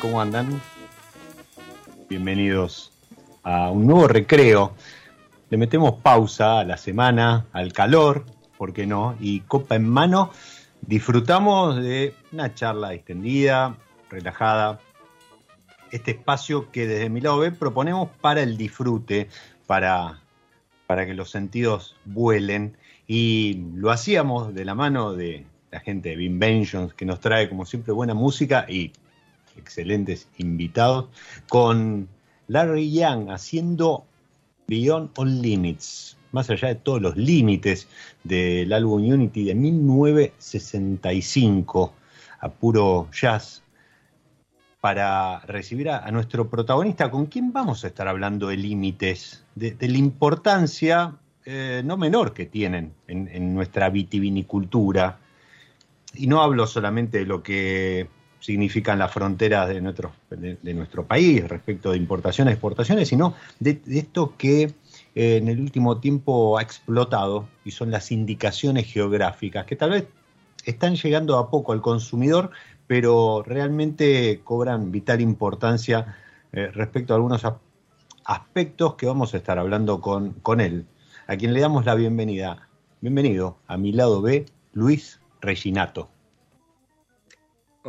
¿Cómo andan? Bienvenidos a un nuevo recreo. Le metemos pausa a la semana, al calor, ¿por qué no? Y copa en mano, disfrutamos de una charla extendida, relajada. Este espacio que desde mi lado B proponemos para el disfrute, para, para que los sentidos vuelen. Y lo hacíamos de la mano de la gente de Binventions, que nos trae como siempre buena música y excelentes invitados, con Larry Young haciendo Beyond All Limits, más allá de todos los límites del álbum Unity de 1965, a puro jazz, para recibir a, nuestro protagonista, con quien vamos a estar hablando de límites, de, la importancia eh, no menor que tienen en, en nuestra vitivinicultura. Y no hablo solamente de lo que significan las fronteras de nuestro, de, nuestro país respecto de importaciones exportaciones, sino de, de esto que eh, en el último tiempo ha explotado y son las indicaciones geográficas, que tal vez están llegando a poco al consumidor, pero realmente cobran vital importancia eh, respecto a algunos aspectos que vamos a estar hablando con, con él, a quien le damos la bienvenida. Bienvenido a mi lado B, Luis Reginato.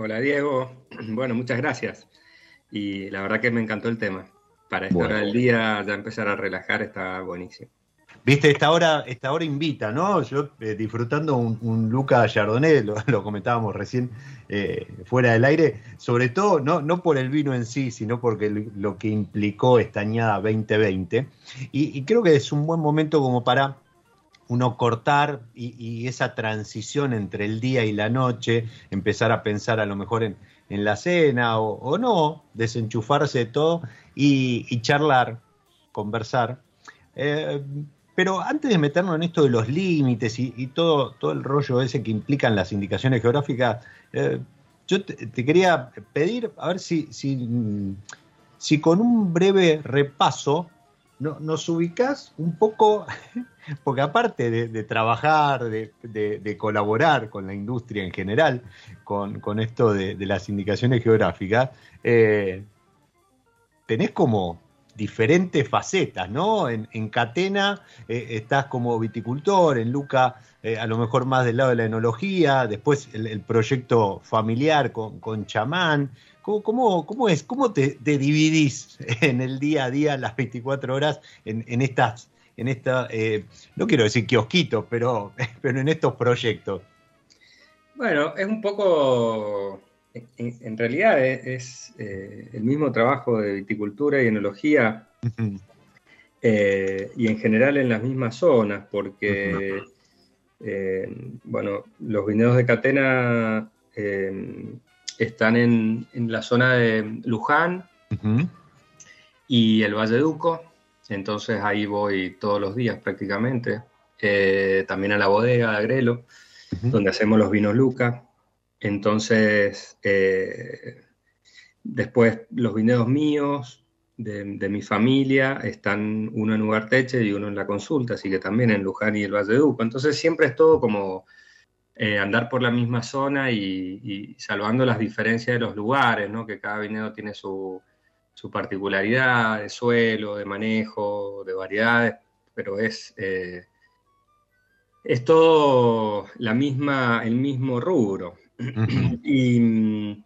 Hola Diego, bueno, muchas gracias. Y la verdad que me encantó el tema. Para esta Bueno. hora del día ya empezar a relajar está buenísimo. Viste, esta hora, esta hora invita, ¿no? Yo eh, disfrutando un, un Luca Chardonnay, lo, lo comentábamos recién eh, fuera del aire, sobre todo no, no por el vino en sí, sino porque lo, que implicó esta añada 2020. Y, y creo que es un buen momento como para uno cortar y, esa transición entre el día y la noche, empezar a pensar a lo mejor en, en la cena o, no, desenchufarse de todo y, charlar, conversar. Eh, Pero antes de meternos en esto de los límites y, todo, todo el rollo ese que implican las indicaciones geográficas, eh, yo te, quería pedir, a ver si, si, si con un breve repaso no, nos ubicás un poco, porque aparte de, trabajar, de, colaborar con la industria en general, con, esto de, las indicaciones geográficas, eh, tenés como diferentes facetas, ¿no? En, Catena eh, estás como viticultor, en Luca eh, a lo mejor más del lado de la enología, después el, proyecto familiar con, con chamán. ¿Cómo, cómo, es? ¿Cómo te, dividís en el día a día, las 24 horas, en, estas, en esta, eh, no quiero decir kiosquitos, pero, pero en estos proyectos? Bueno, es un poco en, realidad es, eh, el mismo trabajo de viticultura y enología eh, y en general en las mismas zonas, porque, eh, bueno, los viñedos de Catena están en, la zona de Luján y el Valle Duco, entonces ahí voy todos los días prácticamente, también a la bodega de Agrelo, donde hacemos los vinos Luca. Entonces, eh, después los viñedos míos, de, mi familia, están uno en Ugarteche y uno en la consulta, así que también en Luján y el Valle de Duco. Entonces siempre es todo como eh, andar por la misma zona y, salvando las diferencias de los lugares, ¿no? que cada viñedo tiene su, particularidad de suelo, de manejo, de variedades, pero es... Eh, es todo la misma, el mismo rubro. y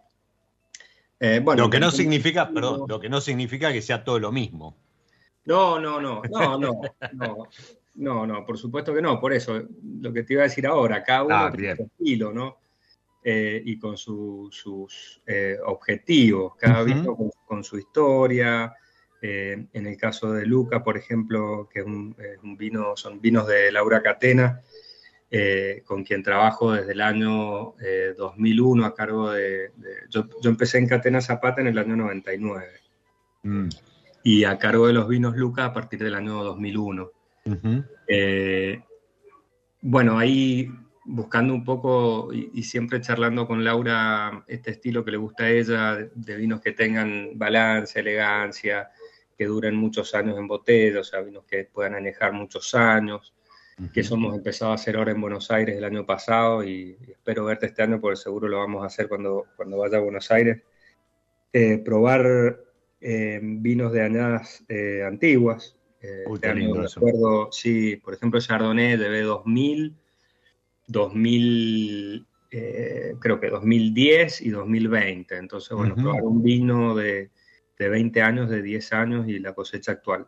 eh, bueno, lo que no significa, perdón, lo que no significa que sea todo lo mismo. No, no, no, no, no, no, no, no, por supuesto que no. Por eso, lo que te iba a decir ahora, cada uno ah, tiene su estilo, ¿no? Eh, y con sus eh, objetivos, cada uno con, su historia. en el caso de Luca, por ejemplo, que es un, un vino, son vinos de Laura Catena, eh, con quien trabajo desde el año 2001 eh, a cargo de... yo, empecé en Catena Zapata en el año 99 mm. y a cargo de los vinos Luca a partir del año 2001. Eh, bueno, ahí buscando un poco y, siempre charlando con Laura este estilo que le gusta a ella, de, vinos que tengan balance, elegancia, que duren muchos años en botella, o sea, vinos que puedan anejar muchos años que eso hemos empezado a hacer ahora en Buenos Aires el año pasado y, espero verte este año porque seguro lo vamos a hacer cuando, cuando vaya a Buenos Aires. Eh, probar eh, vinos de añadas eh, antiguas. Uy, recuerdo, sí, por ejemplo, Chardonnay de B2000, 2000, creo que 2010 y 2020. Entonces, bueno, probar un vino de, de 20 años, de 10 años y la cosecha actual.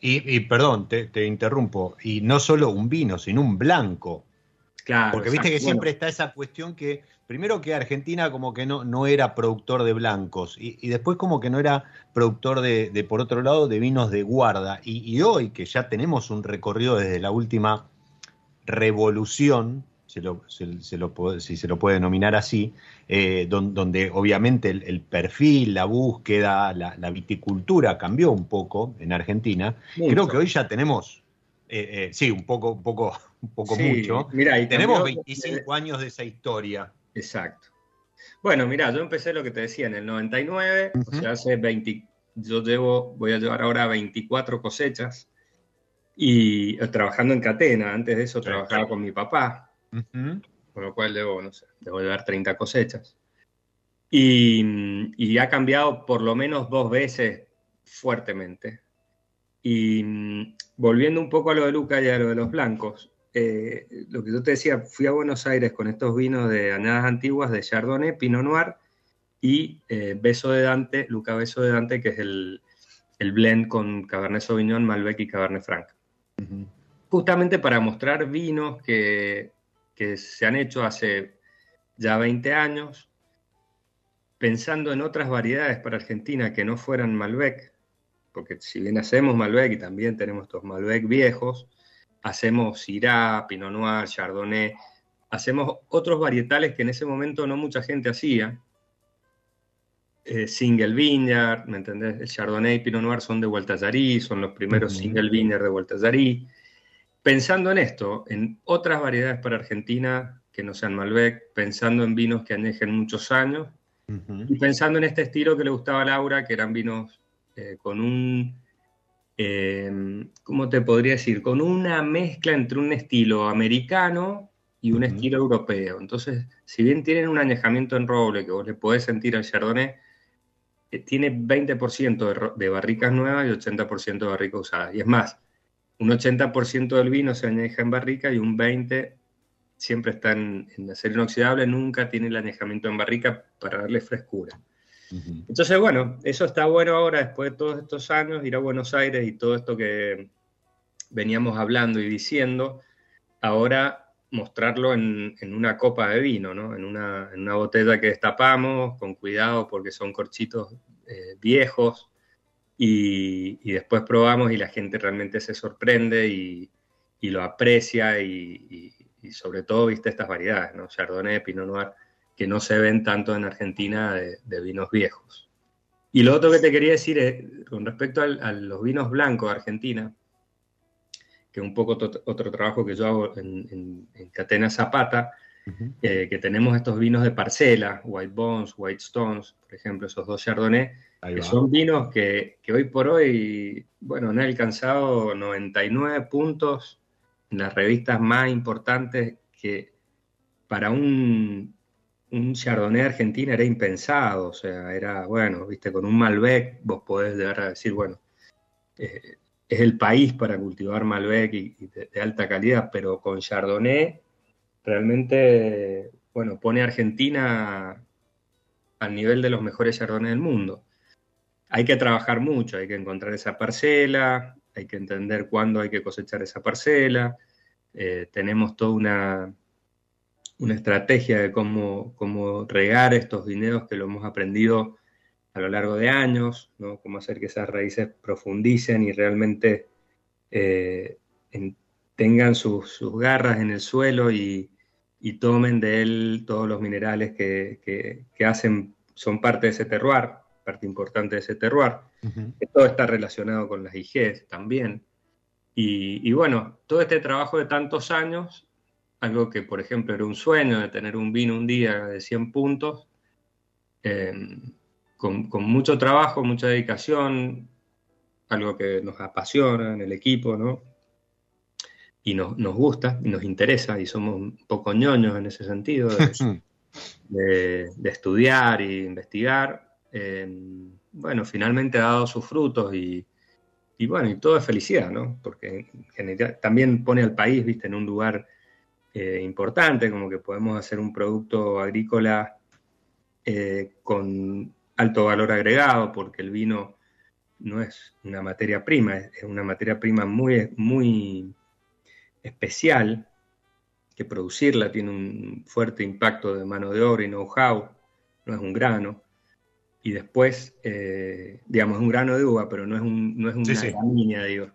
Y, perdón, te, interrumpo, y no solo un vino, sino un blanco. Claro. Porque viste que siempre está esa cuestión que, primero que Argentina como que no, no era productor de blancos, y, después como que no era productor de, por otro lado, de vinos de guarda. y hoy que ya tenemos un recorrido desde la última revolución, si se lo puede denominar así, eh, donde, obviamente el, perfil, la búsqueda, la, viticultura cambió un poco en Argentina. Creo que hoy ya tenemos, eh, eh, sí, un poco, un poco, un poco mucho. tenemos 25 años de esa historia. Exacto. Bueno, mira, yo empecé lo que te decía en el 99, o sea, hace 20, yo llevo, voy a llevar ahora 24 cosechas y trabajando en Catena, antes de eso trabajaba con mi papá, con lo cual debo, no sé, debo dar 30 cosechas. Y, ha cambiado por lo menos dos veces fuertemente. Y volviendo un poco a lo de Luca y a lo de los blancos, eh, lo que yo te decía, fui a Buenos Aires con estos vinos de añadas antiguas de Chardonnay, Pinot Noir y eh, Beso de Dante, Luca Beso de Dante, que es el, blend con Cabernet Sauvignon, Malbec y Cabernet Franc. Justamente para mostrar vinos que que se han hecho hace ya 20 años, pensando en otras variedades para Argentina que no fueran Malbec, porque si bien hacemos Malbec y también tenemos estos Malbec viejos, hacemos Syrah, Pinot Noir, Chardonnay, hacemos otros varietales que en ese momento no mucha gente hacía. Eh, single Vineyard, ¿me entendés? El Chardonnay y Pinot Noir son de Vuelta son los primeros Single Vineyard de Vuelta pensando en esto, en otras variedades para Argentina que no sean Malbec, pensando en vinos que añejen muchos años y pensando en este estilo que le gustaba a Laura, que eran vinos eh, con un, eh, ¿cómo te podría decir? Con una mezcla entre un estilo americano y un estilo europeo. Entonces, si bien tienen un añejamiento en roble que vos le podés sentir al Chardonnay, eh, tiene 20% de, barricas nuevas y 80% de barricas usadas. Y es más, un 80% del vino se añeja en barrica y un 20% siempre está en, acero inoxidable, nunca tiene el añejamiento en barrica para darle frescura. Entonces, bueno, eso está bueno ahora, después de todos estos años, ir a Buenos Aires y todo esto que veníamos hablando y diciendo, ahora mostrarlo en, una copa de vino, ¿no? En una, botella que destapamos, con cuidado porque son corchitos eh, viejos, y, después probamos y la gente realmente se sorprende y, lo aprecia y, y sobre todo, viste, estas variedades, ¿no? Chardonnay, Pinot Noir, que no se ven tanto en Argentina de, vinos viejos. Y lo otro que te quería decir es, con respecto a los vinos blancos de Argentina, que es un poco otro trabajo que yo hago en, Catena Zapata, eh, que tenemos estos vinos de parcela, White Bones, White Stones, por ejemplo, esos dos Chardonnay, que son vinos que, que, hoy por hoy, bueno, han alcanzado 99 puntos en las revistas más importantes que para un, un Chardonnay argentino era impensado, o sea, era, bueno, viste, con un Malbec vos podés llegar a decir, bueno, eh, es el país para cultivar Malbec y, de, alta calidad, pero con Chardonnay realmente, bueno, pone a Argentina al nivel de los mejores Chardonnay del mundo. Hay que trabajar mucho, hay que encontrar esa parcela, hay que entender cuándo hay que cosechar esa parcela. Eh, tenemos toda una, una estrategia de cómo, cómo, regar estos viñedos que lo hemos aprendido a lo largo de años, ¿no? cómo hacer que esas raíces profundicen y realmente eh, tengan sus, garras en el suelo y, tomen de él todos los minerales que, hacen, son parte de ese terroir, parte importante de ese terroir. todo está relacionado con las IGs también. Y, bueno, todo este trabajo de tantos años, algo que por ejemplo era un sueño de tener un vino un día de 100 puntos, em, con, mucho trabajo, mucha dedicación, algo que nos apasiona en el equipo, ¿no? Y nos, gusta y nos interesa y somos un poco ñoños en ese sentido de, estudiar e investigar. Em, bueno, finalmente ha dado sus frutos y, y bueno, y todo es felicidad, ¿no? Porque también pone al país, viste, en un lugar eh, importante, como que podemos hacer un producto agrícola eh, con alto valor agregado, porque el vino no es una materia prima, es una materia prima muy, muy especial, que producirla tiene un fuerte impacto de mano de obra y know-how, no es un grano y después, eh, digamos, un grano de uva, pero no es, un, no es una digo.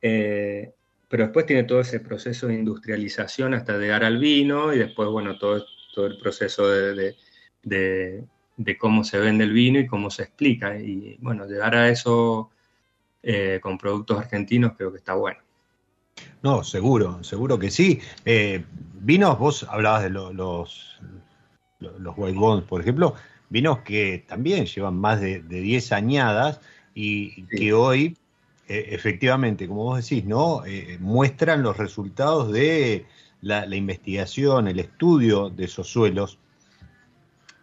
Eh, pero después tiene todo ese proceso de industrialización hasta llegar al vino y después, bueno, todo, todo el proceso de, cómo se vende el vino y cómo se explica. Y bueno, llegar a eso eh, con productos argentinos creo que está bueno. No, seguro, seguro que sí. vinos, vos hablabas de los, los white bones, por ejemplo vinos que también llevan más de, 10 añadas y que hoy, eh, efectivamente, como vos decís, ¿no? Eh, muestran los resultados de la, investigación, el estudio de esos suelos.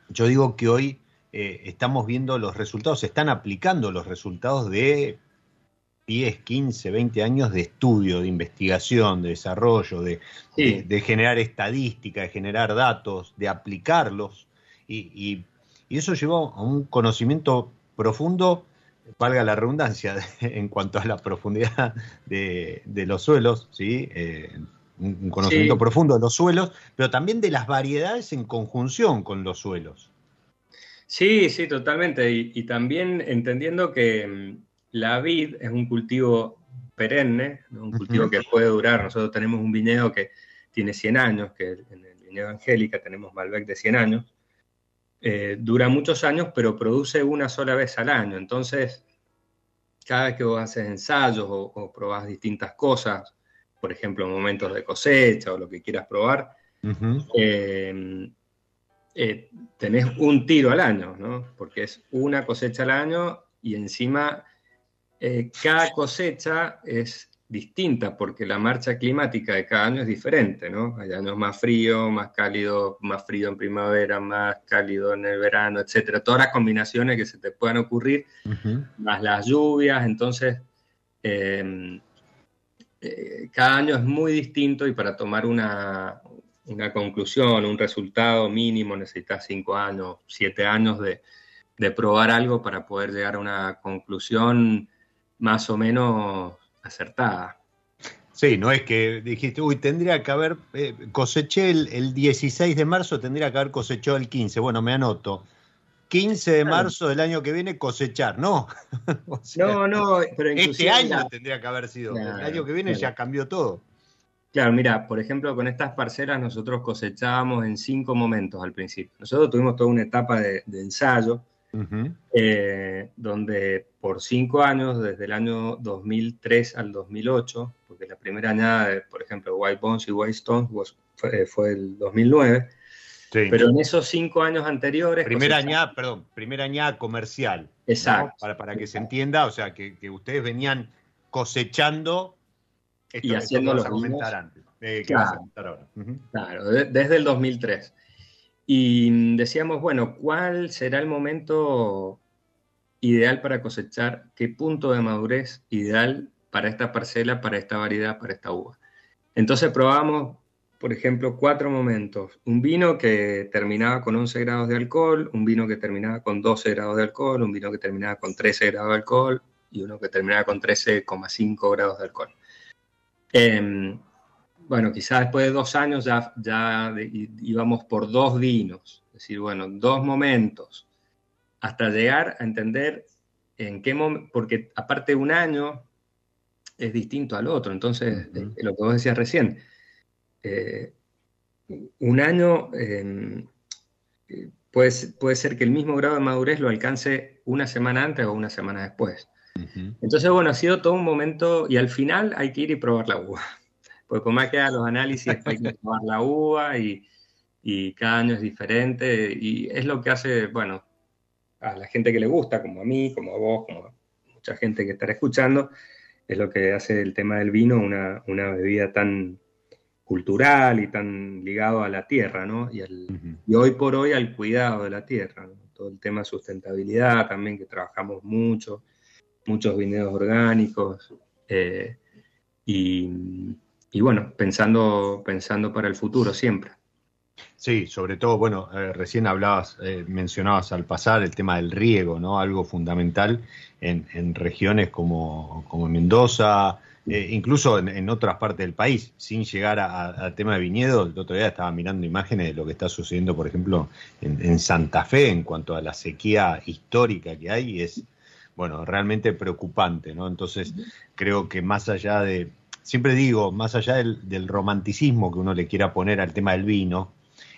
Yo digo que hoy eh, estamos viendo los resultados, se están aplicando los resultados de 10, 15, 20 años de estudio, de investigación, de desarrollo, de, generar estadística, de generar datos, de aplicarlos. y y eso llevó a un conocimiento profundo, valga la redundancia, en cuanto a la profundidad de, los suelos, ¿sí? Eh, un conocimiento profundo de los suelos, pero también de las variedades en conjunción con los suelos. Sí, sí, totalmente. Y, también entendiendo que mm, la vid es un cultivo perenne, un cultivo que puede durar. Nosotros tenemos un viñedo que tiene 100 años, que en el viñedo Angélica tenemos Malbec de 100 años, eh, dura muchos años, pero produce una sola vez al año. Entonces, cada vez que vos haces ensayos o, probás distintas cosas, por ejemplo, momentos de cosecha o lo que quieras probar, eh, eh, tenés un tiro al año, ¿no? Porque es una cosecha al año y encima cada cosecha es distinta porque la marcha climática de cada año es diferente, ¿no? Hay años más frío, más cálido, más frío en primavera, más cálido en el verano, etcétera. Todas las combinaciones que se te puedan ocurrir, más las lluvias, entonces em, eh, cada año es muy distinto y para tomar una, conclusión, un resultado mínimo necesitas cinco años, siete años de, de probar algo para poder llegar a una conclusión más o menos acertada. Sí, no es que dijiste, uy, tendría que haber, eh, coseché el, 16 de marzo, tendría que haber cosechado el 15. Bueno, me anoto. 15 de marzo del año que viene cosechar, no. no, no, pero Este año tendría que haber sido. el año que viene ya cambió todo. Claro, mira, por ejemplo, con estas parcelas nosotros cosechábamos en cinco momentos al principio. Nosotros tuvimos toda una etapa de ensayo eh, donde por cinco años, desde el año 2003 al 2008, porque la primera añada, por ejemplo, White Bones y White Stones fue, el 2009, pero en esos cinco años anteriores... Primera añada, perdón, primera añada comercial. Exacto. Para, para, que se entienda, o sea, que, ustedes venían cosechando y haciendo los antes. Eh, claro, claro, desde el 2003. Y decíamos, bueno, ¿cuál será el momento ideal para cosechar? ¿Qué punto de madurez ideal para esta parcela, para esta variedad, para esta uva? Entonces probamos, por ejemplo, cuatro momentos. Un vino que terminaba con 11 grados de alcohol, un vino que terminaba con 12 grados de alcohol, un vino que terminaba con 13 grados de alcohol y uno que terminaba con 13,5 grados de alcohol. Eh, bueno, quizás después de dos años ya, ya íbamos por dos vinos, es decir, bueno, dos momentos, hasta llegar a entender en qué momento, porque aparte un año es distinto al otro, entonces, eh, lo que vos decías recién, eh, un año em, puede, puede ser que el mismo grado de madurez lo alcance una semana antes o una semana después. Entonces, bueno, ha sido todo un momento y al final hay que ir y probar la uva pues por más que haga los análisis, hay que tomar la uva y, cada año es diferente y es lo que hace, bueno, a la gente que le gusta, como a mí, como a vos, como a mucha gente que estará escuchando, es lo que hace el tema del vino una, bebida tan cultural y tan ligado a la tierra, ¿no? Y, hoy por hoy al cuidado de la tierra, todo el tema de sustentabilidad también, que trabajamos mucho, muchos vinedos orgánicos, eh, y, y bueno, pensando, pensando para el futuro siempre. Sí, sobre todo, bueno, eh, recién hablabas, eh, mencionabas al pasar el tema del riego, ¿no? Algo fundamental en, regiones como, Mendoza, eh, incluso en, otras partes del país, sin llegar al tema de viñedo. El otro día estaba mirando imágenes de lo que está sucediendo, por ejemplo, en, en Santa Fe en cuanto a la sequía histórica que hay, y es, bueno, realmente preocupante, ¿no? Entonces, creo que más allá de, siempre digo, más allá del, romanticismo que uno le quiera poner al tema del vino,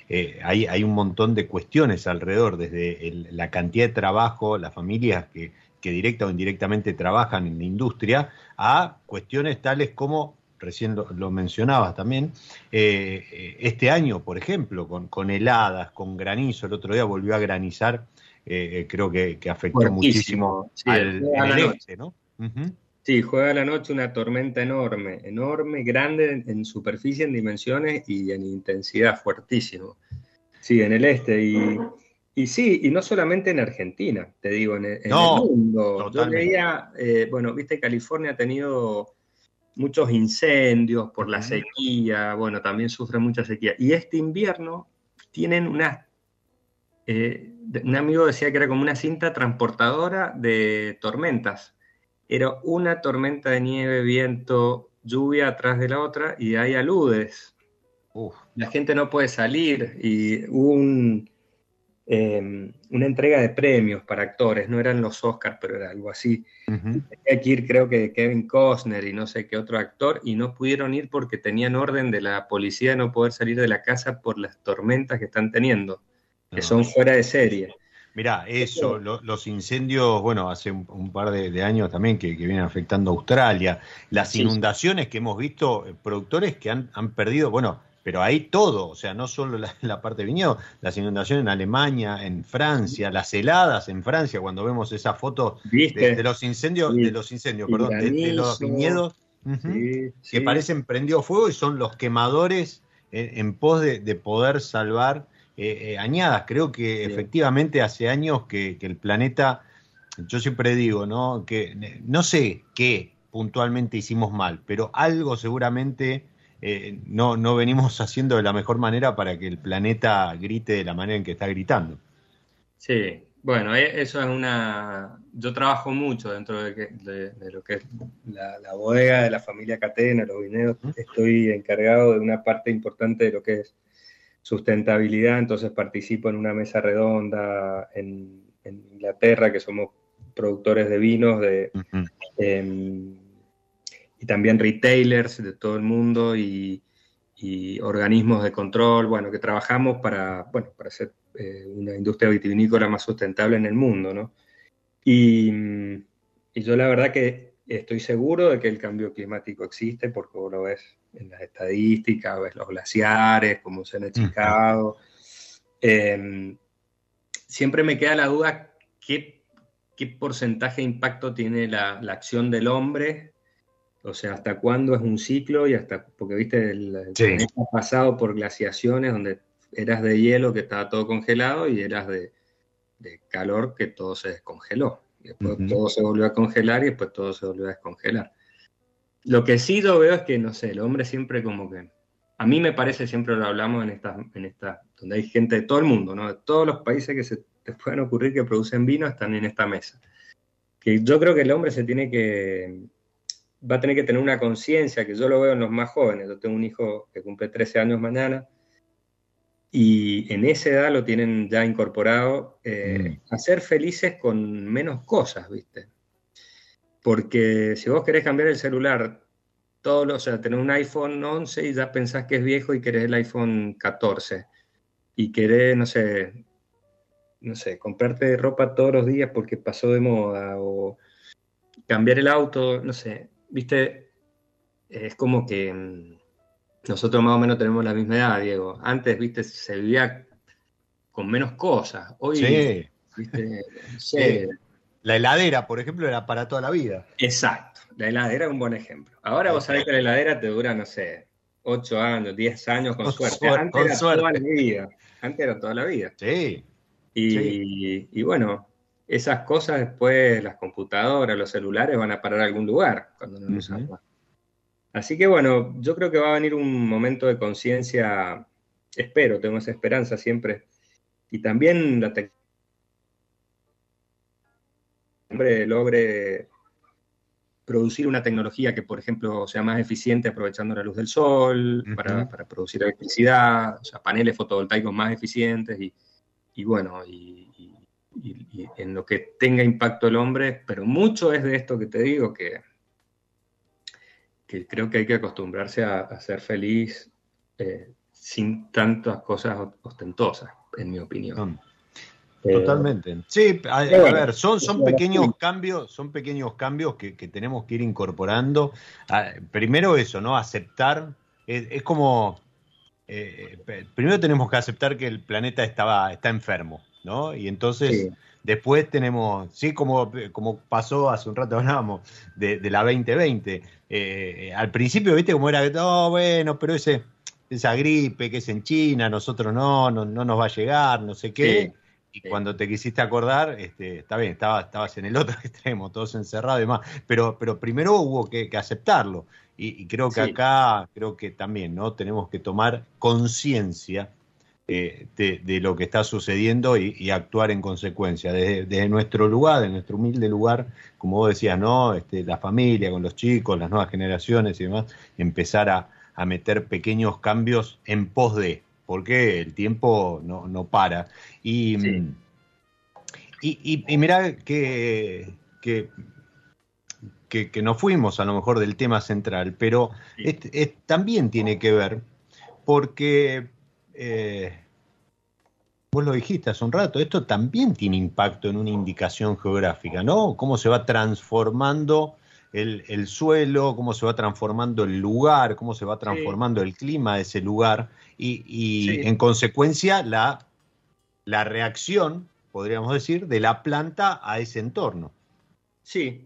eh, hay, un montón de cuestiones alrededor, desde la cantidad de trabajo, las familias que, directa o indirectamente trabajan en la industria, a cuestiones tales como, recién lo, mencionabas también, eh, este año, por ejemplo, con, heladas, con granizo, el otro día volvió a granizar, eh, creo que, afectó muchísimo al, este, ¿no? Sí, juega la noche una tormenta enorme, enorme, grande en, superficie, en dimensiones y en intensidad, fuertísimo. Sí, en el este. Y, y sí, y no solamente en Argentina, te digo, en, el mundo. Yo leía, eh, bueno, viste, California ha tenido muchos incendios por la sequía, bueno, también sufre mucha sequía. Y este invierno tienen una... Eh, un amigo decía que era como una cinta transportadora de tormentas era una tormenta de nieve, viento, lluvia atrás de la otra y hay aludes. La gente no puede salir y hubo em, una entrega de premios para actores, no eran los Oscars, pero era algo así. Tenía que ir, creo que Kevin Costner y no sé qué otro actor, y no pudieron ir porque tenían orden de la policía de no poder salir de la casa por las tormentas que están teniendo, que son fuera de serie. Mirá, eso, los incendios, bueno, hace un, par de, años también que, vienen afectando a Australia, las inundaciones que hemos visto, eh, productores que han, perdido, bueno, pero hay todo, o sea, no solo la, parte de viñedo, las inundaciones en Alemania, en Francia, las heladas en Francia, cuando vemos esa foto de, los incendios, de los incendios, perdón, de, los viñedos, que parecen prendidos fuego y son los quemadores en, pos de poder salvar eh, eh, añadas. Creo que efectivamente hace años que, el planeta, yo siempre digo, ¿no? Que no sé qué puntualmente hicimos mal, pero algo seguramente eh, no, no venimos haciendo de la mejor manera para que el planeta grite de la manera en que está gritando. Sí, bueno, eso es una... Yo trabajo mucho dentro de, lo que es la, bodega de la familia Catena, los vineros. Estoy encargado de una parte importante de lo que es sustentabilidad, entonces participo en una mesa redonda en, Inglaterra, que somos productores de vinos, de, em, y también retailers de todo el mundo y, organismos de control, bueno, que trabajamos para, bueno, para hacer eh, una industria vitivinícola más sustentable en el mundo, ¿no? Y, y yo la verdad que estoy seguro de que el cambio climático existe, porque vos lo ves en las estadísticas, ves los glaciares, cómo se han achicado. Em, siempre me queda la duda qué, qué porcentaje de impacto tiene la, acción del hombre, o sea, hasta cuándo es un ciclo y hasta, porque viste, el, el pasado por glaciaciones donde eras de hielo que estaba todo congelado y eras de, calor que todo se descongeló. Y después todo se volvió a congelar y después todo se volvió a descongelar. Lo que sí yo veo es que, no sé, el hombre siempre como que... A mí me parece, siempre lo hablamos en estas, en esta, donde hay gente de todo el mundo, ¿no? De todos los países que se te puedan ocurrir que producen vino están en esta mesa. Que yo creo que el hombre se tiene que, va a tener que tener una conciencia, que yo lo veo en los más jóvenes. Yo tengo un hijo que cumple 13 años mañana, y en esa edad lo tienen ya incorporado eh, mm. a ser felices con menos cosas, ¿viste? Porque si vos querés cambiar el celular, todo o sea, tener un iPhone 11 y ya pensás que es viejo y querés el iPhone 14. Y querés, no sé, no sé, comprarte ropa todos los días porque pasó de moda o cambiar el auto, no sé, viste, es como que mm, nosotros más o menos tenemos la misma edad, Diego. Antes, viste, se vivía con menos cosas. Hoy, sí. viste, la heladera, por ejemplo, era para toda la vida. Exacto, la heladera es un buen ejemplo. Ahora vos sabés que la heladera te dura, no sé, 8 años, 10 años con, suerte. Antes era toda la vida. Antes era toda la vida. Sí. Y, bueno, esas cosas después, las computadoras, los celulares van a parar a algún lugar cuando no los Así que bueno, yo creo que va a venir un momento de conciencia, espero, tengo esa esperanza siempre. Y también la tecnología logre producir una tecnología que, por ejemplo, sea más eficiente aprovechando la luz del sol, para, producir electricidad, o sea, paneles fotovoltaicos más eficientes y, bueno, y, en lo que tenga impacto el hombre, pero mucho es de esto que te digo, que, que creo que hay que acostumbrarse a, ser feliz eh, sin tantas cosas ostentosas, en mi opinión. Eh, Totalmente. Sí, a, ver, son, son pequeños cambios, son pequeños cambios que, tenemos que ir incorporando. Ah, primero eso, ¿no? Aceptar. Es, como. Eh, primero tenemos que aceptar que el planeta estaba, está enfermo, ¿no? Y entonces. Después tenemos, sí, como, como pasó hace un rato hablábamos de, la 2020. Eh, al principio, viste, como era, no, bueno, pero ese, esa gripe que es en China, nosotros no, no, no nos va a llegar, no sé qué. Y cuando te quisiste acordar, este, está bien, estabas, estabas en el otro extremo, todos encerrados y demás, pero, pero primero hubo que, aceptarlo. Y, creo que acá, creo que también, ¿no? Tenemos que tomar conciencia eh, de, lo que está sucediendo y, actuar en consecuencia. Desde, nuestro lugar, de nuestro humilde lugar, como vos decías, ¿no? Este, la familia, con los chicos, las nuevas generaciones y demás, empezar a, a meter pequeños cambios en pos de, porque el tiempo no, para. Y, y, mirá que, que, que, nos fuimos a lo mejor del tema central, pero también tiene que ver porque eh, vos lo dijiste hace un rato, esto también tiene impacto en una indicación geográfica, ¿no? Cómo se va transformando el, suelo, cómo se va transformando el lugar, cómo se va transformando el clima de ese lugar y, en consecuencia la, la reacción, podríamos decir, de la planta a ese entorno. Sí,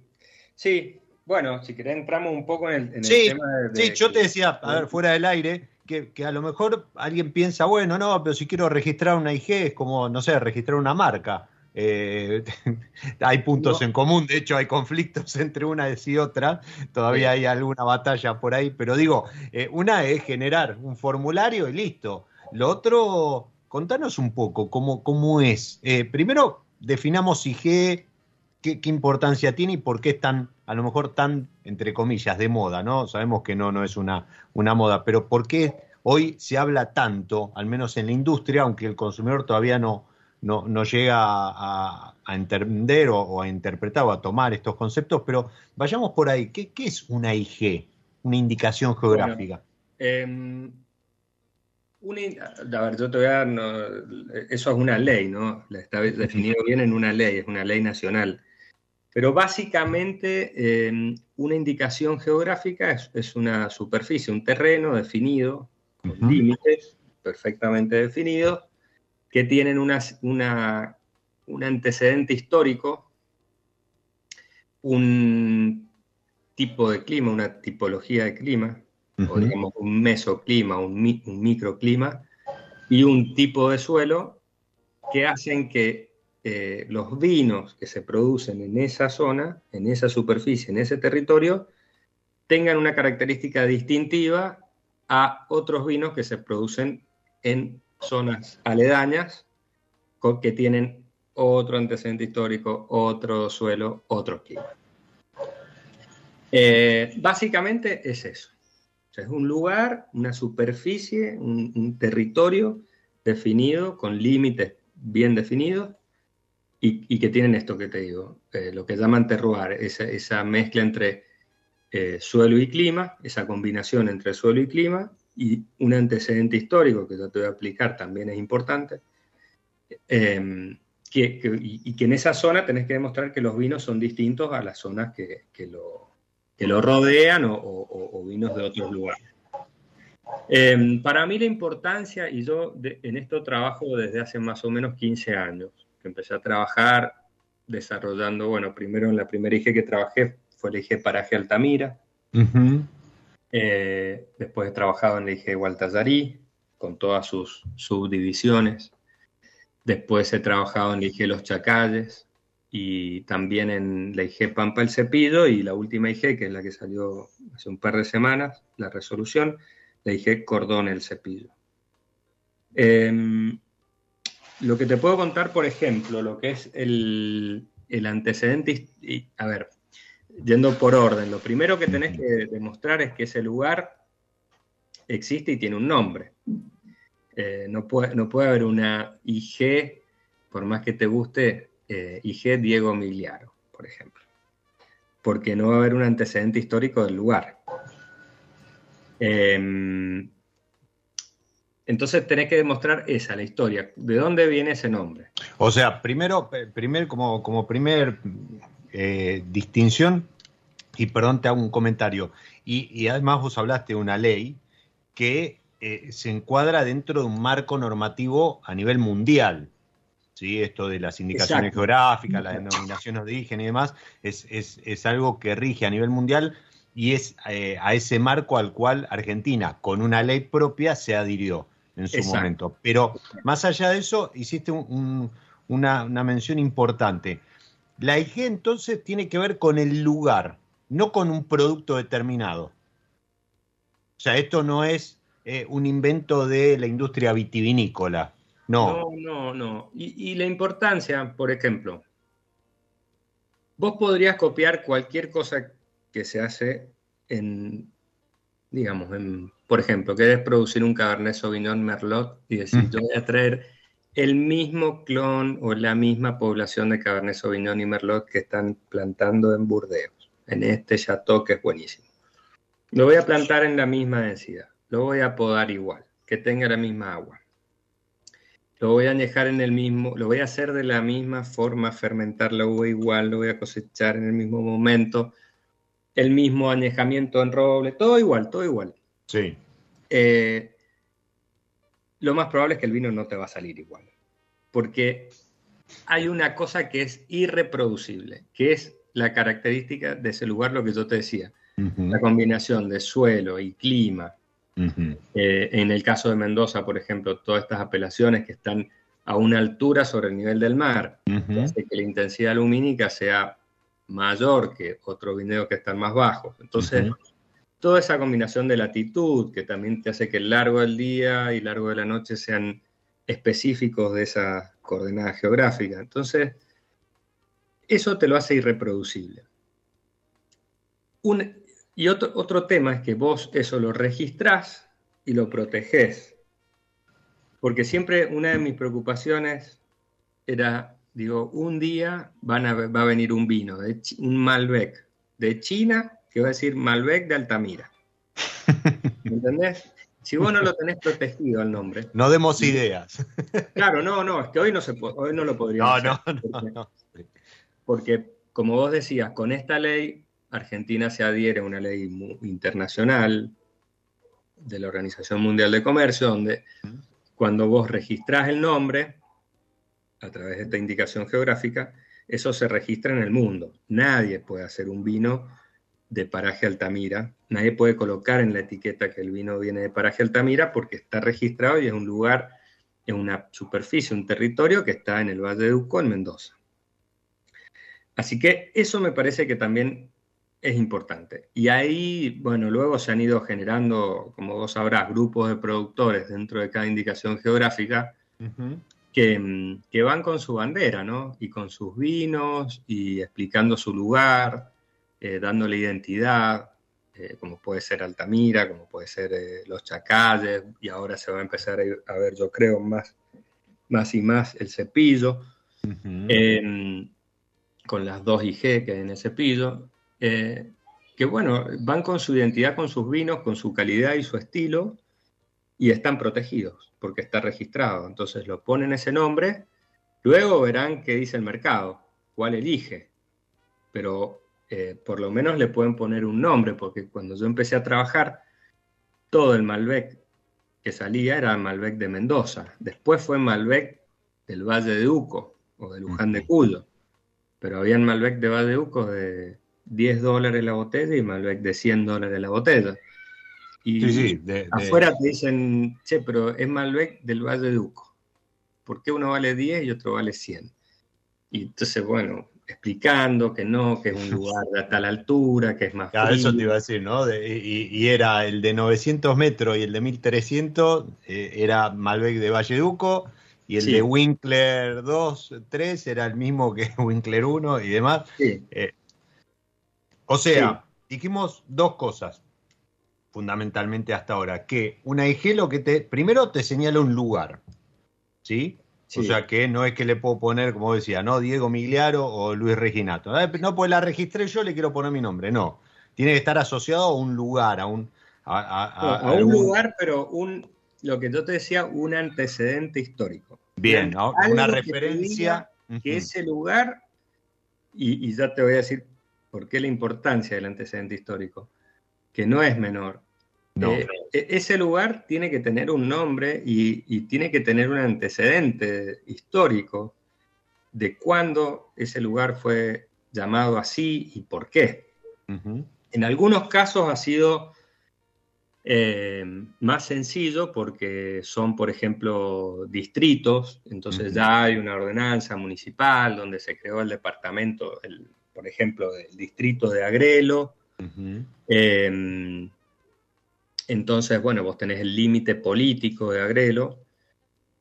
sí. Bueno, si querés entramos un poco en el, tema de, Sí, yo te decía, a ver, fuera del aire, que, a lo mejor alguien piensa, bueno, no, pero si quiero registrar una IG es como, no sé, registrar una marca. Eh, hay puntos en común, de hecho hay conflictos entre una y otra, todavía hay alguna batalla por ahí, pero digo, eh, una es generar un formulario y listo. Lo otro, contanos un poco cómo, cómo es. Eh, primero, definamos IG, qué, importancia tiene y por qué es tan, a lo mejor tan, entre comillas, de moda, ¿no? Sabemos que no, no es una, una moda, pero por qué hoy se habla tanto, al menos en la industria, aunque el consumidor todavía no, no, llega a, entender o, a interpretar o a tomar estos conceptos, pero vayamos por ahí. ¿Qué, es una IG? Una indicación geográfica. Em, a ver, yo te voy a eso es una ley, ¿no? Está definido bien en una ley, es una ley nacional. Pero básicamente em, una indicación geográfica es, una superficie, un terreno definido, con límites perfectamente definidos, que tienen una, un antecedente histórico, un tipo de clima, una tipología de clima, o digamos un mesoclima, un, un microclima, y un tipo de suelo que hacen que eh, los vinos que se producen en esa zona, en esa superficie, en ese territorio, tengan una característica distintiva a otros vinos que se producen en zonas aledañas que tienen otro antecedente histórico, otro suelo, otro clima. Eh, básicamente es eso. es un lugar, una superficie, un, territorio definido con límites bien definidos y, que tienen esto que te digo, eh, lo que llaman terroir, esa, mezcla entre eh, suelo y clima, esa combinación entre suelo y clima, y un antecedente histórico que yo te voy a aplicar también es importante, em, y, que en esa zona tenés que demostrar que los vinos son distintos a las zonas que, lo, lo, rodean o, vinos de otros lugares. Em, para mí la importancia, y yo en esto trabajo desde hace más o menos 15 años, que empecé a trabajar desarrollando, bueno, primero en la primera IG que trabajé fue la IG Paraje Altamira, eh, después he trabajado en la IG Gualtallarí, con todas sus subdivisiones. Después he trabajado en la IG Los Chacalles y también en la IG Pampa el Cepillo y la última IG, que es la que salió hace un par de semanas, la resolución, la IG Cordón el Cepillo. Em, lo que te puedo contar, por ejemplo, lo que es el, el antecedente, y, a ver, yendo por orden, lo primero que tenés que demostrar es que ese lugar existe y tiene un nombre. Eh, no, puede, no puede haber una IG, por más que te guste, eh, IG Diego Miliaro, por ejemplo, porque no va a haber un antecedente histórico del lugar. Em, entonces tenés que demostrar esa, la historia. ¿De dónde viene ese nombre? O sea, primero, primer, como, como primer eh, distinción, y perdón, te hago un comentario, y, además vos hablaste de una ley que eh, se encuadra dentro de un marco normativo a nivel mundial. ¿sí? Esto de las indicaciones geográficas, las denominaciones de origen y demás, es, algo que rige a nivel mundial y es eh, a ese marco al cual Argentina, con una ley propia, se adhirió en su momento. Pero más allá de eso, hiciste una, una mención importante. La IG entonces tiene que ver con el lugar, no con un producto determinado. O sea, esto no es eh, un invento de la industria vitivinícola. No. No, no, no. Y, la importancia, por ejemplo, vos podrías copiar cualquier cosa que se hace en, digamos, en, por ejemplo, querés producir un Cabernet Sauvignon Merlot y decir, yo voy a traer el mismo clon o la misma población de Cabernet Sauvignon y Merlot que están plantando en Burdeos, en este chateau que es buenísimo. Lo voy a plantar en la misma densidad, lo voy a podar igual, que tenga la misma agua. lo voy a añejar en el mismo, lo voy a hacer de la misma forma, fermentar la uva igual, lo voy a cosechar en el mismo momento, el mismo añejamiento en roble, todo igual, todo igual. Sí. Eh, lo más probable es que el vino no te va a salir igual, porque hay una cosa que es irreproducible, que es la característica de ese lugar, lo que yo te decía, la combinación de suelo y clima, eh, en el caso de Mendoza, por ejemplo, todas estas apelaciones que están a una altura sobre el nivel del mar, hace que la intensidad lumínica sea mayor que otros viñedos que están más bajos. Entonces, toda esa combinación de latitud, que también te hace que el largo del día y largo de la noche sean específicos de esa coordenada geográfica. Entonces, eso te lo hace irreproducible. Un, y otro, otro tema es que vos eso lo registrás y lo protegés. Porque siempre una de mis preocupaciones era, digo, un día van a, va a venir un vino, de, un Malbec de China, que va a decir Malbec de Altamira. ¿Me entendés? Si vos no lo tenés protegido el nombre. No demos ideas. Claro, no, no, es que hoy no, se hoy no lo podríamos no, hacer. No, no, no. Porque, como vos decías, con esta ley Argentina se adhiere a una ley internacional de la Organización Mundial de Comercio, donde cuando vos registrás el nombre, a través de esta indicación geográfica, eso se registra en el mundo. Nadie puede hacer un vino de paraje Altamira, nadie puede colocar en la etiqueta que el vino viene de paraje Altamira porque está registrado y es un lugar, es una superficie, un territorio que está en el Valle de Uco, en Mendoza. Así que eso me parece que también es importante. Y ahí, bueno, luego se han ido generando, como vos sabrás, grupos de productores dentro de cada indicación geográfica que, que, van con su bandera, ¿no? Y con sus vinos y explicando su lugar, eh, dándole identidad, eh, como puede ser Altamira, como puede ser eh, Los Chacalles, y ahora se va a empezar a, ver, yo creo, más, más y más el cepillo, em, con las dos IG que hay en el cepillo. Eh, que bueno, van con su identidad, con sus vinos, con su calidad y su estilo, y están protegidos, porque está registrado. Entonces lo ponen ese nombre, luego verán qué dice el mercado, cuál elige, pero eh, por lo menos le pueden poner un nombre, porque cuando yo empecé a trabajar, todo el Malbec que salía era Malbec de Mendoza, después fue Malbec del Valle de Uco o de Luján de Cuyo, pero habían Malbec de Valle de Uco de 10 dólares la botella y Malbec de 100 dólares la botella. Y afuera te dicen, che, pero es Malbec del Valle de Uco. ¿Por qué uno vale 10 y otro vale 100? Y entonces, bueno, explicando que no, que es un lugar de tal altura, que es más claro, eso te iba a decir, ¿no? y, era el de 900 metros y el de 1300, eh, era Malbec de Valle de Uco, y el de Winkler 2, 3 era el mismo que Winkler 1 y demás. Sí. Eh, o sea, dijimos dos cosas fundamentalmente hasta ahora, que una IG lo que te, primero te señala un lugar, ¿sí? O sea que no es que le puedo poner, como decía, no Diego Migliaro o Luis Reginato. No, pues la registré yo, le quiero poner mi nombre. No, tiene que estar asociado a un lugar, a un... A, un lugar, pero un, lo que yo te decía, un antecedente histórico. Bien, una referencia. Que, ese lugar, y, y ya te voy a decir ¿Por qué la importancia del antecedente histórico? Que no es menor. Eh, e, ese lugar tiene que tener un nombre y, tiene que tener un antecedente histórico de cuándo ese lugar fue llamado así y por qué. En algunos casos ha sido eh, más sencillo porque son, por ejemplo, distritos, entonces ya hay una ordenanza municipal donde se creó el departamento, el por ejemplo, del distrito de Agrelo. Em, entonces, bueno, vos tenés el límite político de Agrelo.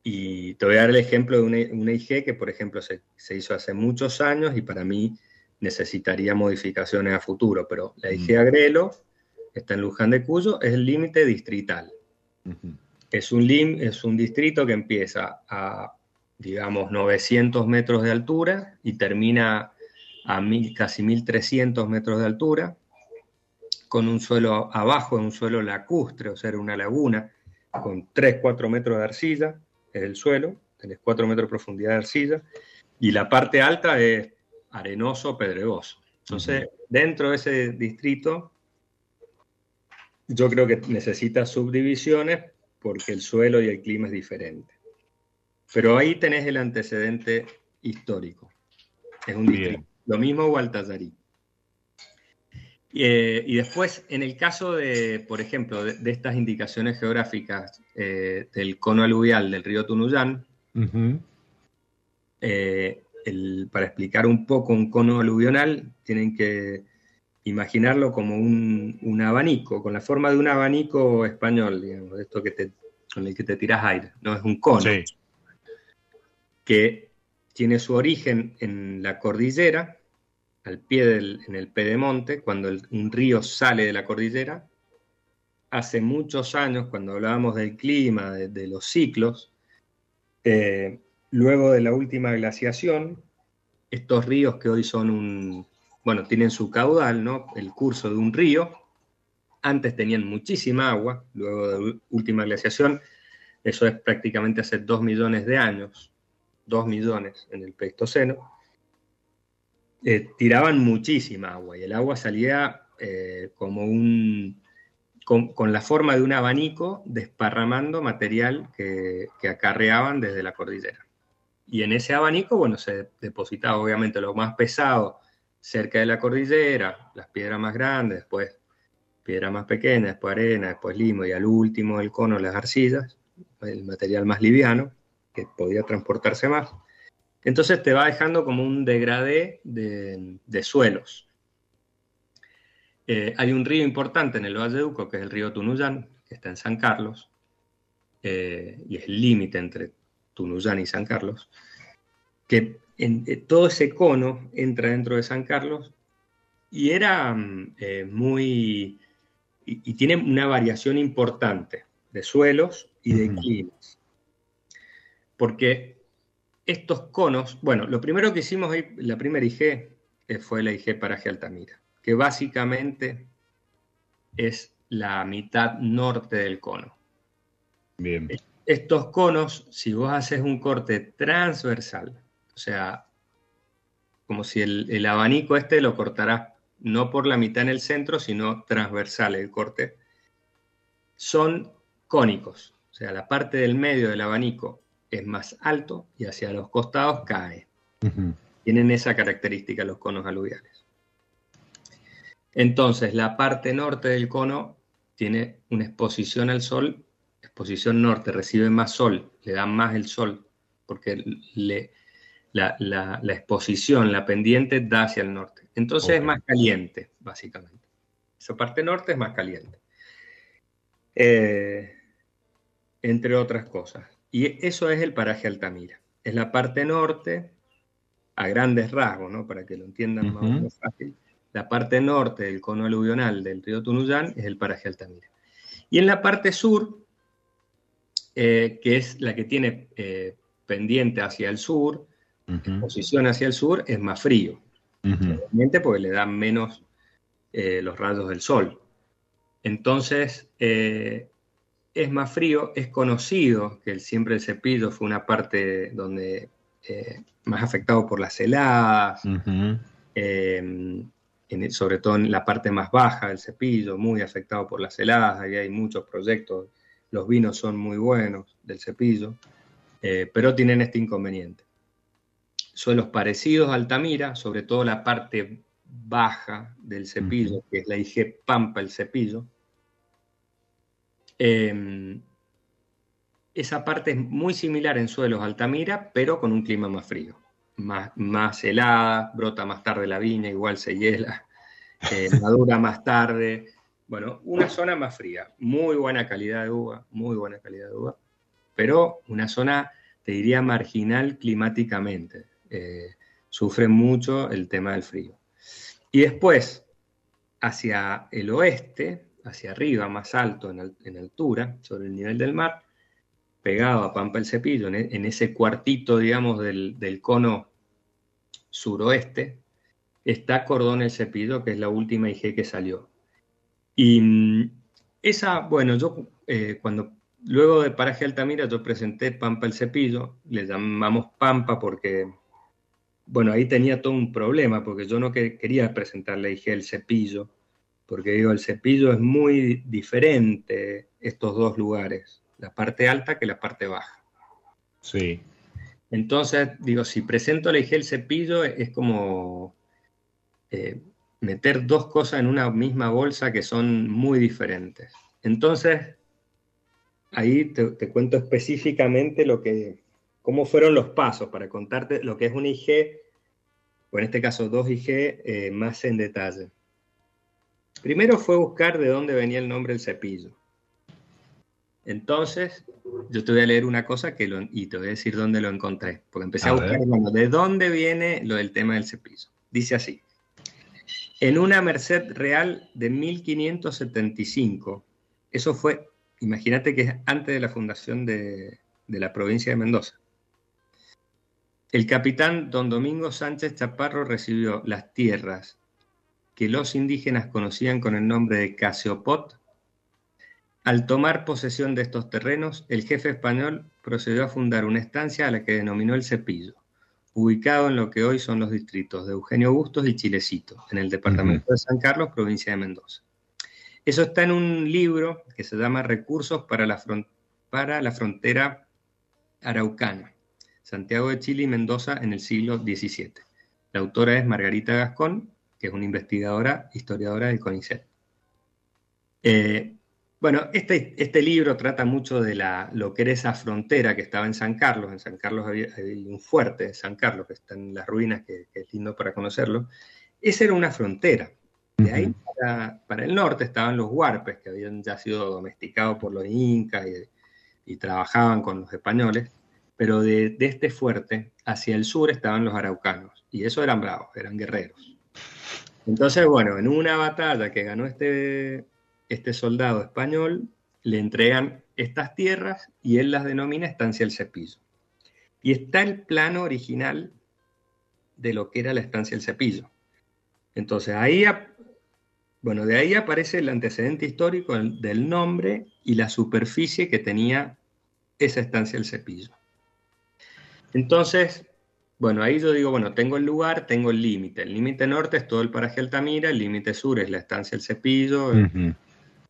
Y te voy a dar el ejemplo de una, IG que, por ejemplo, se, hizo hace muchos años y para mí necesitaría modificaciones a futuro, pero la IG Agrelo está en Luján de Cuyo, es el límite distrital. es, un es un distrito que empieza a, digamos, 900 metros de altura y termina a mil, casi 1.300 metros de altura, con un suelo abajo, un suelo lacustre, o sea, era una laguna, con 3-4 metros de arcilla, es el suelo, tenés 4 metros de profundidad de arcilla, y la parte alta es arenoso, pedregoso. Entonces, dentro de ese distrito, yo creo que necesita subdivisiones porque el suelo y el clima es diferente. Pero ahí tenés el antecedente histórico. Es un distrito. Lo mismo Gualtallarí. Eh, y después, en el caso de, por ejemplo, de, estas indicaciones geográficas eh, del cono aluvial del río Tunuyán, eh, para explicar un poco un cono aluvional, tienen que imaginarlo como un, abanico, con la forma de un abanico español, digamos, esto que te, con el que te tiras aire, no es un cono, que tiene su origen en la cordillera, al pie del en el pedemonte, cuando un río sale de la cordillera. Hace muchos años, cuando hablábamos del clima, de, los ciclos, eh, luego de la última glaciación, estos ríos que hoy son un, bueno, tienen su caudal, ¿no? El curso de un río, antes tenían muchísima agua, luego de la última glaciación, eso es prácticamente hace dos millones de años, dos millones en el Pleistoceno, eh, tiraban muchísima agua y el agua salía eh, como un, con, la forma de un abanico desparramando material que, acarreaban desde la cordillera. Y en ese abanico, bueno, se depositaba obviamente lo más pesado cerca de la cordillera, las piedras más grandes, después piedra más pequeña, después arena, después limo y al último el cono las arcillas, el material más liviano que podía transportarse más. Entonces te va dejando como un degradé de, suelos. Eh, hay un río importante en el Valle de Uco, que es el río Tunuyán, que está en San Carlos, eh, y es el límite entre Tunuyán y San Carlos, que en, eh, todo ese cono entra dentro de San Carlos y era mm, muy... Y, tiene una variación importante de suelos y de climas. Porque estos conos, bueno, lo primero que hicimos ahí, la primera IG eh, fue la IG Paraje Altamira, que básicamente es la mitad norte del cono. Bien. Estos conos, si vos haces un corte transversal, o sea, como si el, abanico este lo cortarás no por la mitad en el centro, sino transversal el corte, son cónicos. O sea, la parte del medio del abanico es más alto y hacia los costados cae. Tienen esa característica los conos aluviales. Entonces, la parte norte del cono tiene una exposición al sol, exposición norte, recibe más sol, le da más el sol, porque le, la, exposición, la pendiente da hacia el norte. Entonces es más caliente, básicamente. Esa parte norte es más caliente. Eh, entre otras cosas. Y eso es el paraje Altamira. Es la parte norte, a grandes rasgos, ¿no? para que lo entiendan más fácil. La parte norte del cono aluvional del río Tunuyán es el paraje Altamira. Y en la parte sur, eh, que es la que tiene eh, pendiente hacia el sur, posición hacia el sur, es más frío. Obviamente porque le dan menos eh, los rayos del sol. Entonces, es más frío, es conocido que siempre el cepillo fue una parte donde eh, más afectado por las heladas, em, sobre todo en la parte más baja del cepillo, muy afectado por las heladas, ahí hay muchos proyectos, los vinos son muy buenos del cepillo, eh, pero tienen este inconveniente. Suelos parecidos a Altamira, sobre todo la parte baja del cepillo, que es la IG Pampa el cepillo, Em, esa parte es muy similar en suelos Altamira, pero con un clima más frío, más, más helada, brota más tarde la viña, igual se hiela, eh, madura más tarde. Bueno, una zona más fría, muy buena calidad de uva, muy buena calidad de uva, pero una zona, te diría, marginal climáticamente. Eh, sufre mucho el tema del frío. Y después, hacia el oeste, hacia arriba, más alto en, altura, sobre el nivel del mar, pegado a Pampa el Cepillo, en, ese cuartito, digamos, del, cono suroeste, está Cordón el Cepillo, que es la última IG que salió. Y mm, esa, bueno, yo eh, cuando luego de Paraje Altamira yo presenté Pampa el Cepillo, le llamamos Pampa porque, bueno, ahí tenía todo un problema, porque yo no quería presentarle IG el Cepillo, porque digo, el Cepillo es muy diferente estos dos lugares, la parte alta que la parte baja. Sí. Entonces, digo, si presento la IG el Cepillo es como... Eh, meter dos cosas en una misma bolsa que son muy diferentes. Entonces, ahí te, cuento específicamente lo que, cómo fueron los pasos para contarte lo que es un IG, o en este caso dos IG, eh, más en detalle. Primero fue buscar de dónde venía el nombre del cepillo. Entonces, yo te voy a leer una cosa que y te voy a decir dónde lo encontré, porque empecé a, buscar de dónde viene lo del tema del cepillo. Dice así, en una Merced Real de 1575. Eso fue, imagínate que es antes de la fundación de, la provincia de Mendoza. El capitán don Domingo Sánchez Chaparro recibió las tierras que los indígenas conocían con el nombre de Casiopot. Al tomar posesión de estos terrenos, el jefe español procedió a fundar una estancia a la que denominó el Cepillo ubicado en lo que hoy son los distritos de Eugenio Bustos y Chilecito, en el departamento de San Carlos, provincia de Mendoza. Eso está en un libro que se llama Recursos para la, para la frontera araucana, Santiago de Chile y Mendoza en el siglo XVII. La autora es Margarita Gascón, que es una investigadora, historiadora del CONICET. Eh, bueno, este, este, libro trata mucho de la, lo que era esa frontera que estaba en San Carlos. En San Carlos había, un fuerte, San Carlos, que está en las ruinas, que, es lindo para conocerlo. Esa era una frontera. De ahí para, el norte estaban los huarpes, que habían ya sido domesticados por los incas y, trabajaban con los españoles. Pero de, de, este fuerte hacia el sur estaban los araucanos. Y eso eran bravos, eran guerreros. Entonces, bueno, en una batalla que ganó este, este soldado español le entregan estas tierras y él las denomina Estancia El Cepillo. Y está el plano original de lo que era la Estancia El Cepillo. Entonces ahí, bueno, de ahí aparece el antecedente histórico del nombre y la superficie que tenía esa Estancia El Cepillo. Entonces, bueno, ahí yo digo, bueno, tengo el lugar, tengo el límite. El límite norte es todo el paraje Altamira, el límite sur es la estancia El Cepillo,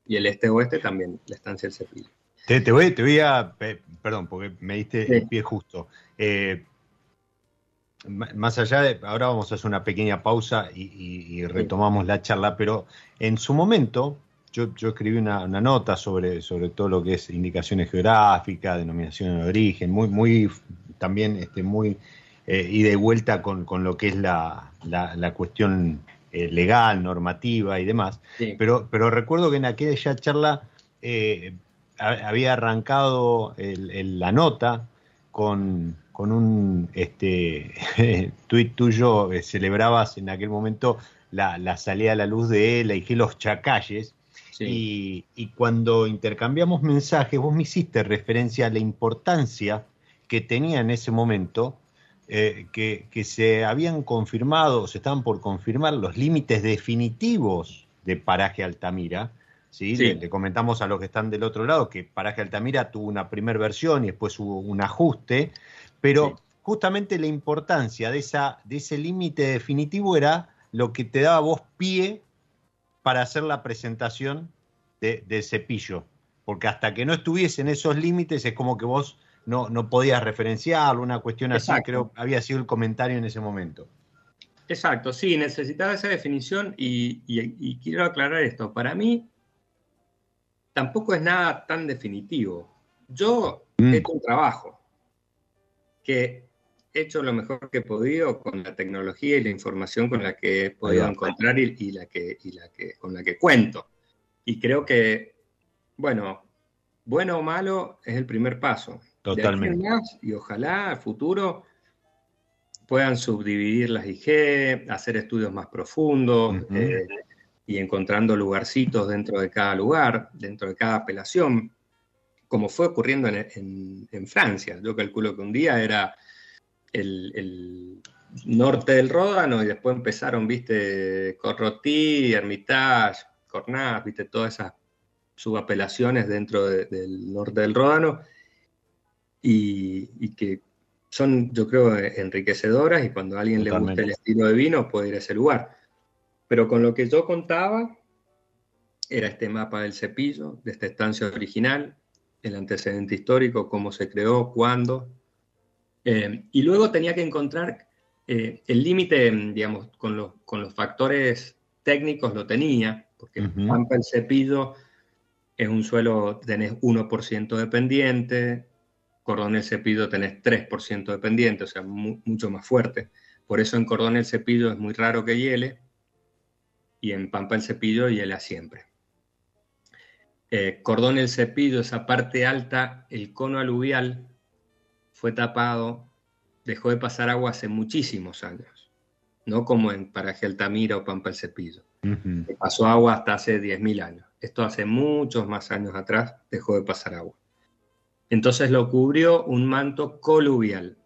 y el este-oeste también, la estancia del Cepillo. Te, voy, te voy a, perdón, porque me diste el pie justo. Eh, más allá de, ahora vamos a hacer una pequeña pausa y, retomamos la charla, pero en su momento yo, escribí una, nota sobre, sobre todo lo que es indicaciones geográficas, denominación de origen, muy, muy, también este, muy eh, y vuelta con, lo que es la, la cuestión eh, legal, normativa y demás. Pero, pero recuerdo que en aquella charla eh, había arrancado la nota con, un este, tuit tuyo, eh, celebrabas en aquel momento la, salida a la luz de la IG Los Chacalles. Y, y, cuando intercambiamos mensajes, vos me hiciste referencia a la importancia que tenía en ese momento eh, que, se habían confirmado, se estaban por confirmar los límites definitivos de Paraje Altamira. ¿sí? Le, comentamos a los que están del otro lado que Paraje Altamira tuvo una primera versión y después hubo un ajuste, pero justamente la importancia de, esa, de ese límite definitivo era lo que te daba vos pie para hacer la presentación de, de cepillo, porque hasta que no estuviesen esos límites es como que vos no, no podías referenciarlo, una cuestión así, creo había sido el comentario en ese momento. Exacto, sí, necesitaba esa definición y, quiero aclarar esto. Para mí, tampoco es nada tan definitivo. Yo mm. he hecho un trabajo que he hecho lo mejor que he podido con la tecnología y la información con la que he podido encontrar y, la que, y la que, con la que cuento. Y creo que, bueno, bueno o malo es el primer paso. Totalmente. y ojalá a futuro puedan subdividir las IG, hacer estudios más profundos eh, y encontrando lugarcitos dentro de cada lugar, dentro de cada apelación, como fue ocurriendo en, Francia. Yo calculo que un día era el, norte del Ródano y después empezaron, viste, Corrotí, Hermitage, Cornat, viste, todas esas subapelaciones dentro del norte del Ródano y, que son, yo creo, enriquecedoras y cuando a alguien le gusta el estilo de vino puede ir a ese lugar. Pero con lo que yo contaba era este mapa del cepillo, de esta estancia original, el antecedente histórico, cómo se creó, cuándo. Eh, y luego tenía que encontrar eh, el límite, digamos, con los, con los factores técnicos lo tenía, porque Pampa el Cepillo es un suelo, tenés 1% de pendiente, Cordón el Cepillo tenés 3% de pendiente, o sea, mucho más fuerte. Por eso en Cordón el Cepillo es muy raro que hiele, y en Pampa el Cepillo hiela siempre. Eh, Cordón el Cepillo, esa parte alta, el cono aluvial, fue tapado dejó de pasar agua hace muchísimos años, no como en Paraje Altamira o Pampa el Cepillo. Pasó agua hasta hace 10.000 años. Esto hace muchos más años atrás dejó de pasar agua. Entonces lo cubrió un manto coluvial,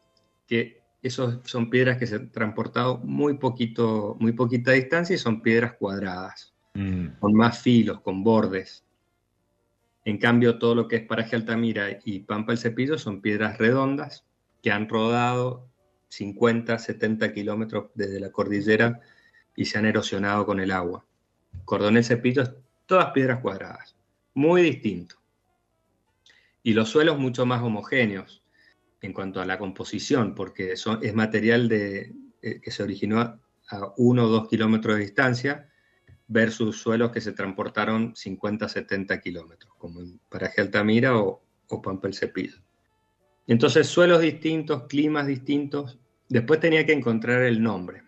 que esos son piedras que se han transportado muy, poquito, muy poquita distancia y son piedras cuadradas, mm. con más filos, con bordes. En cambio, todo lo que es Paraje Altamira y Pampa el Cepillo son piedras redondas, que han rodado 50, 70 kilómetros desde la cordillera y se han erosionado con el agua. Cordón Cepillo es todas piedras cuadradas, muy distinto. Y los suelos mucho más homogéneos en cuanto a la composición, porque son, es material de, eh, que se originó a 1 o 2 kilómetros de distancia versus suelos que se transportaron 50, 70 kilómetros, como en Paraje Altamira o, o Pampa el Cepillo. Entonces, suelos distintos, climas distintos. Después tenía que encontrar el nombre.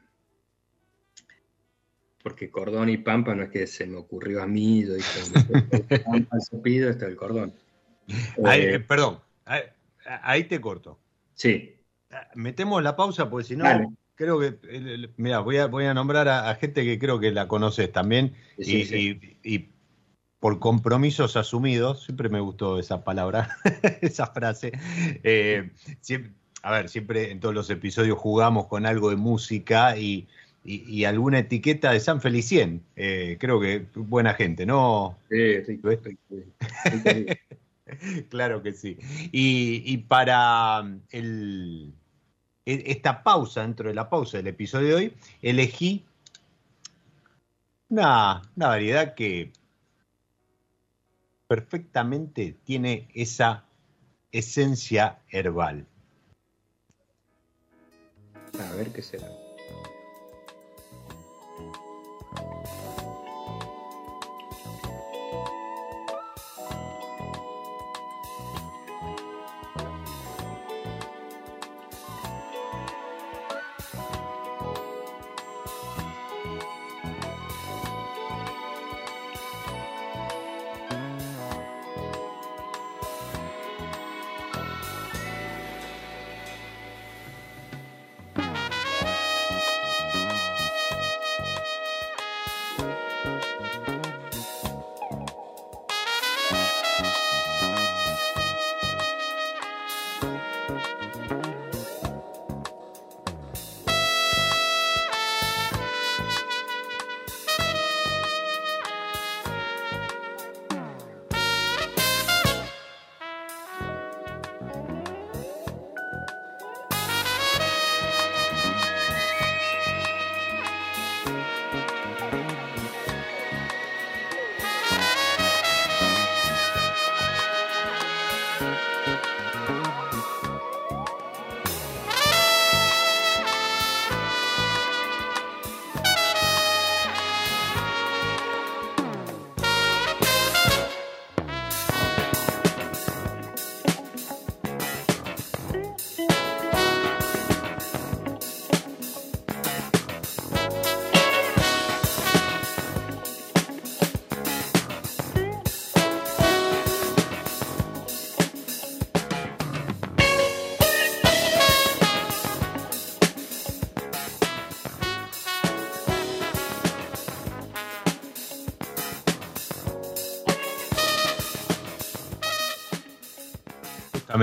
Porque cordón y pampa no es que se me ocurrió a mí, yo pampa, el está el cordón. Eh, perdón, ahí, te corto. Sí. Metemos la pausa porque si no, creo que, mira, voy a, voy a nombrar a, gente que creo que la conoces también y por compromisos asumidos, siempre me gustó esa palabra, esa frase. Eh, a ver, siempre en todos los episodios jugamos con algo de música y, alguna etiqueta de San Felicien. Eh, creo que buena gente, ¿no? Sí, claro que sí. Y, para um, el, e, esta pausa, dentro de la pausa del episodio de hoy, elegí una variedad que perfectamente tiene esa esencia herbal. A ver qué será.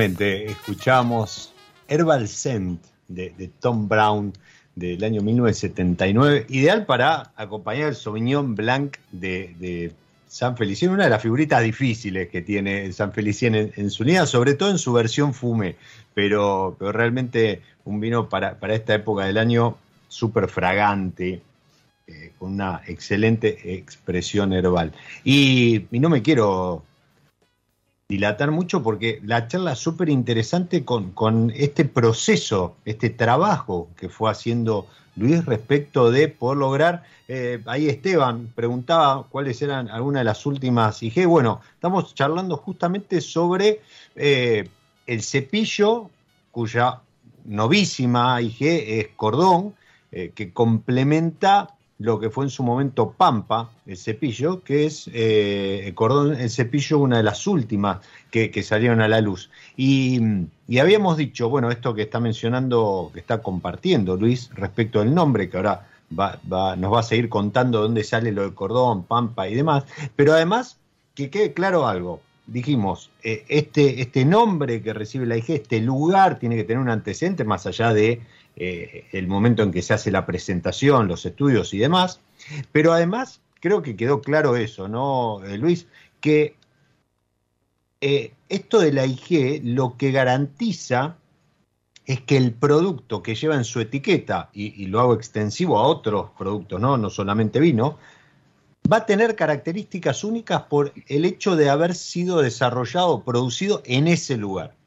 Escuchamos Herbal Scent de, Tom Brown del año 1979, ideal para acompañar el Sauvignon Blanc de, San Felicien, una de las figuritas difíciles que tiene San Felicien en, su unidad, sobre todo en su versión fume, pero, pero realmente un vino para, para esta época del año súper fragante, eh, con una excelente expresión herbal. Y, no me quiero dilatar mucho porque la charla es súper interesante con, con, este proceso, este trabajo que fue haciendo Luis respecto de poder lograr, eh, ahí Esteban preguntaba cuáles eran algunas de las últimas IG, bueno, estamos charlando justamente sobre eh, el cepillo cuya novísima IG es cordón, que complementa lo que fue en su momento Pampa, el cepillo, que es eh, Cordón, el cepillo, una de las últimas que, salieron a la luz. Y, habíamos dicho, bueno, esto que está mencionando, que está compartiendo Luis respecto del nombre, que ahora nos va a seguir contando dónde sale lo de Cordón, Pampa y demás, pero además que quede claro algo. Dijimos, eh, este, este nombre que recibe la IG, este lugar, tiene que tener un antecedente más allá de eh, el momento en que se hace la presentación, los estudios y demás. Pero además, creo que quedó claro eso, ¿no, eh, Luis? Que eh, esto de la IG lo que garantiza es que el producto que lleva en su etiqueta, y, lo hago extensivo a otros productos, ¿no? no solamente vino, va a tener características únicas por el hecho de haber sido desarrollado, producido en ese lugar.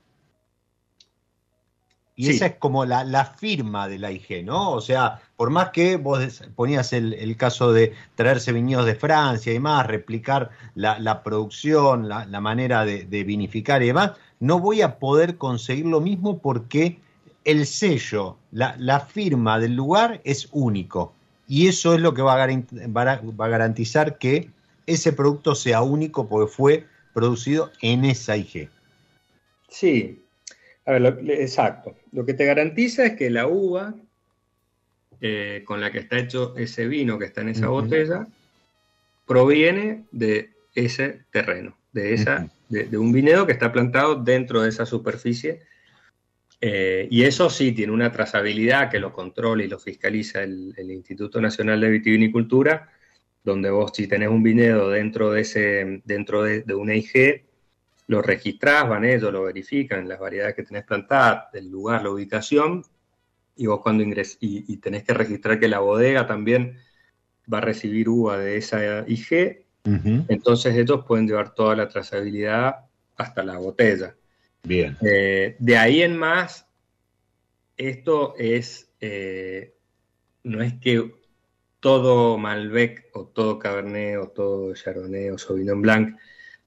Y esa es como la, firma de la IG, ¿no? O sea, por más que vos ponías el, caso de traerse viñedos de Francia y más, replicar la, producción, la, manera de, vinificar y demás, no voy a poder conseguir lo mismo porque el sello, la, firma del lugar es único. Y eso es lo que va a, va a garantizar que ese producto sea único porque fue producido en esa IG. Sí, a ver, exacto. Lo que te garantiza es que la uva eh, con la que está hecho ese vino que está en esa botella proviene de ese terreno, de, esa, de, un viñedo que está plantado dentro de esa superficie. Eh, y eso sí tiene una trazabilidad que lo controla y lo fiscaliza el, Instituto Nacional de Vitivinicultura, donde vos si tenés un viñedo dentro de, ese, dentro de, de una IG, lo registrás, van ellos, lo verifican, las variedades que tenés plantadas, el lugar, la ubicación, y vos cuando ingresás, y, tenés que registrar que la bodega también va a recibir uva de esa IG, entonces ellos pueden llevar toda la trazabilidad hasta la botella. Bien. Eh, de ahí en más, esto es, eh, no es que todo Malbec o todo Cabernet o todo Chardonnay o Sauvignon Blanc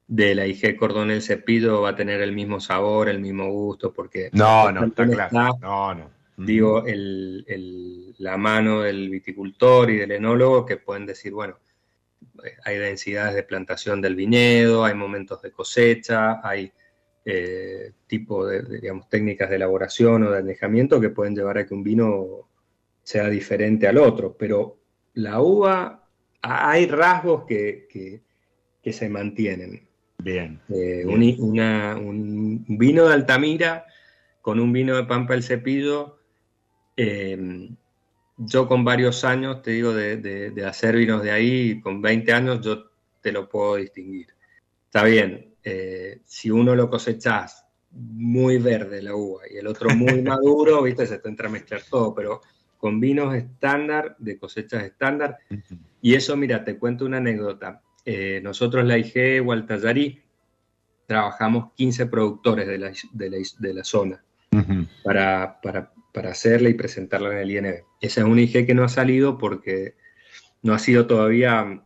de la IG Cordón el Cepillo va a tener el mismo sabor, el mismo gusto, porque... No, no, está claro. no, no. Digo, la mano del viticultor y del enólogo que pueden decir, bueno, hay densidades de plantación del viñedo, hay momentos de cosecha, hay eh, tipo de, digamos, técnicas de elaboración o de anejamiento que pueden llevar a que un vino sea diferente al otro, pero la uva, hay rasgos que, que se mantienen. Bien. Eh, un, vino de Altamira con un vino de Pampa el Cepillo. Eh, yo con varios años, te digo, de, hacer vinos de ahí, con 20 años yo te lo puedo distinguir. Está bien, eh, si uno lo cosechas muy verde la uva y el otro muy maduro, viste, se te entra a mezclar todo, pero con vinos estándar, de cosechas estándar. Y eso, mira, te cuento una anécdota. Eh, nosotros, la IG Gualtallarí, trabajamos 15 productores de la, de la, zona para, para, hacerla y presentarla en el INB. Esa es una IG que no ha salido porque no ha sido todavía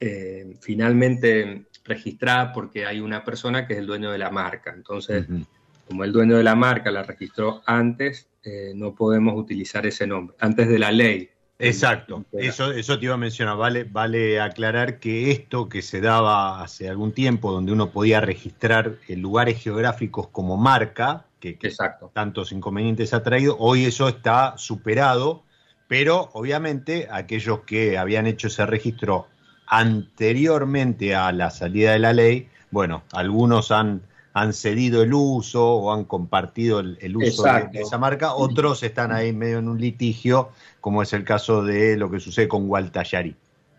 eh, finalmente registrada porque hay una persona que es el dueño de la marca. Entonces, como el dueño de la marca la registró antes, eh, no podemos utilizar ese nombre, antes de la ley. Exacto, eso, eso te iba a mencionar. Vale, vale aclarar que esto que se daba hace algún tiempo, donde uno podía registrar lugares geográficos como marca, que, tantos inconvenientes ha traído, hoy eso está superado, pero obviamente aquellos que habían hecho ese registro anteriormente a la salida de la ley, bueno, algunos han, han cedido el uso o han compartido el, uso de, esa marca, otros están ahí medio en un litigio como es el caso de lo que sucede con Gualtayari.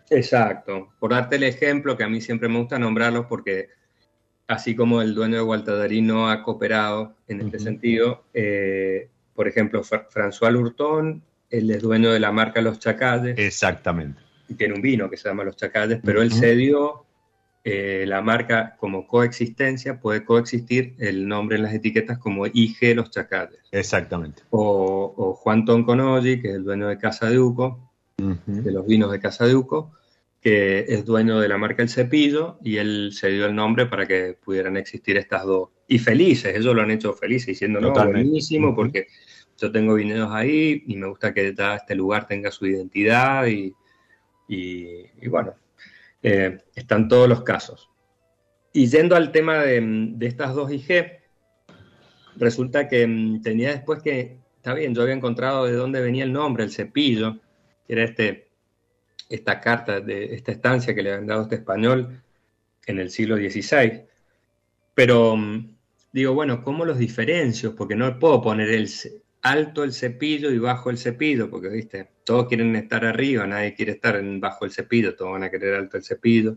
Exacto. Por darte el ejemplo, que a mí siempre me gusta nombrarlos porque así como el dueño de Gualtadarí no ha cooperado en este sentido, eh, por ejemplo, François Lurton, él es dueño de la marca Los Chacales. Exactamente. Y tiene un vino que se llama Los Chacales, pero él cedió eh, la marca como coexistencia, puede coexistir el nombre en las etiquetas como IG Los Chacales. Exactamente. O, Juan Tonconogi, que es el dueño de Casa de Uco, de los vinos de Casa de Uco, que es dueño de la marca El Cepillo, y él cedió el nombre para que pudieran existir estas dos. Y felices, ellos lo han hecho felices, diciendo, no, buenísimo, porque yo tengo vinedos ahí y me gusta que este lugar tenga su identidad y, bueno, eh, están todos los casos. Y yendo al tema de, estas dos IG, resulta que mm, tenía después que, está bien, yo había encontrado de dónde venía el nombre, el cepillo, que era este, esta carta, de esta estancia que le habían dado este español en el siglo XVI. Pero mm, digo, bueno, ¿cómo los diferencio? Porque no puedo poner el, alto el cepillo y bajo el cepillo, porque, viste, todos quieren estar arriba, nadie quiere estar bajo el cepillo, todos van a querer alto el cepillo.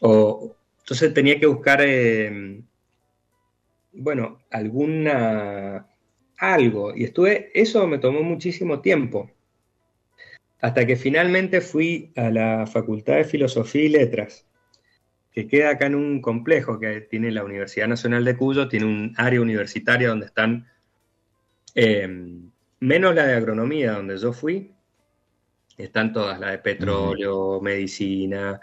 O, entonces tenía que buscar, em, bueno, alguna, algo, y estuve, eso me tomó muchísimo tiempo, hasta que finalmente fui a la Facultad de Filosofía y Letras, que queda acá en un complejo que tiene la Universidad Nacional de Cuyo, tiene un área universitaria donde están Em, menos la de agronomía, donde yo fui, están todas, la de petróleo, medicina,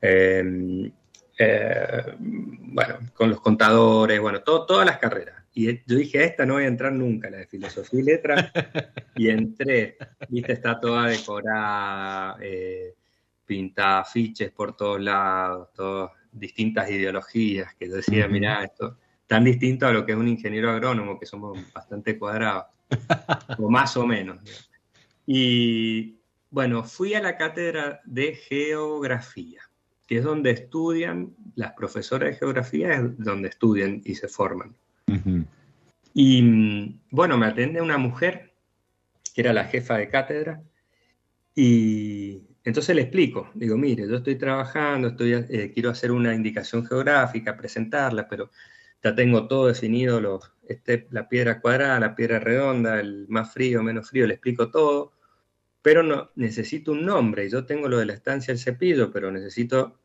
em, eh, bueno, con los contadores, bueno, todas las carreras. Y yo dije, esta no voy a entrar nunca, la de filosofía y letras, y entré, viste, está toda decorada, eh, pinta afiches por todos lados, todas distintas ideologías, que yo decía, mira, esto, tan distinto a lo que es un ingeniero agrónomo, que somos bastante cuadrados, o más o menos. Y bueno, fui a la cátedra de geografía, que es donde estudian, las profesoras de geografía es donde estudian y se forman. Y bueno, me atende una mujer, que era la jefa de cátedra, y entonces le explico, digo, mire, yo estoy trabajando, estoy, eh, quiero hacer una indicación geográfica, presentarla, pero ya tengo todo definido, los, este, la piedra cuadrada, la piedra redonda, el más frío, menos frío, le explico todo, pero no, necesito un nombre. Yo tengo lo de la estancia del cepillo, pero necesito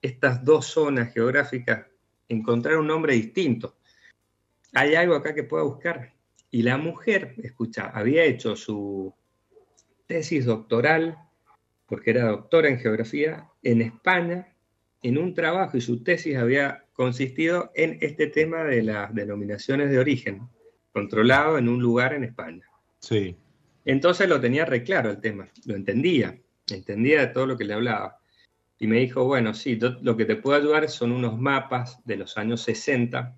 estas dos zonas geográficas, encontrar un nombre distinto. Hay algo acá que pueda buscar. Y la mujer, escucha, había hecho su tesis doctoral, porque era doctora en geografía, en España, en un trabajo y su tesis había consistido en este tema de las denominaciones de origen, controlado en un lugar en España. Sí. Entonces lo tenía re claro el tema, lo entendía, entendía de todo lo que le hablaba. Y me dijo, bueno, sí, lo que te puedo ayudar son unos mapas de los años 60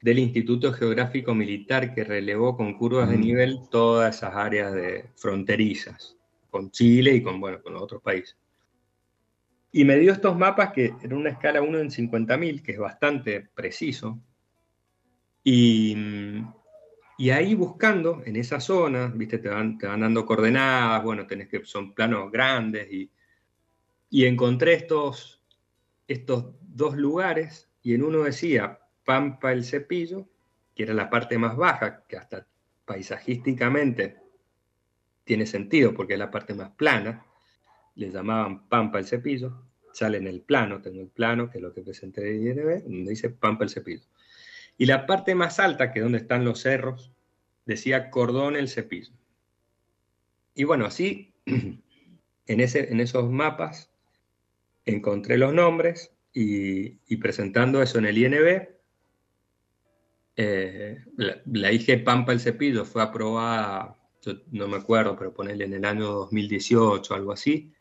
del Instituto Geográfico Militar que relevó con curvas de nivel todas esas áreas de fronterizas, con Chile y con, bueno, con otros países. Y me dio estos mapas que en una escala 1 en 50.000, que es bastante preciso. Y, ahí buscando en esa zona, viste, te van, te van dando coordenadas, bueno, tenés que, son planos grandes y, y encontré estos, estos dos lugares y en uno decía Pampa el Cepillo, que era la parte más baja, que hasta paisajísticamente tiene sentido porque es la parte más plana, le llamaban Pampa el Cepillo, sale en el plano, tengo el plano, que es lo que presenté de INB, donde dice Pampa el Cepillo. Y la parte más alta, que es donde están los cerros, decía Cordón el Cepillo. Y bueno, así, en, ese, en esos mapas, encontré los nombres y, presentando eso en el INB, eh, la, la, IG Pampa el Cepillo fue aprobada, no me acuerdo, pero ponerle en el año 2018, algo así,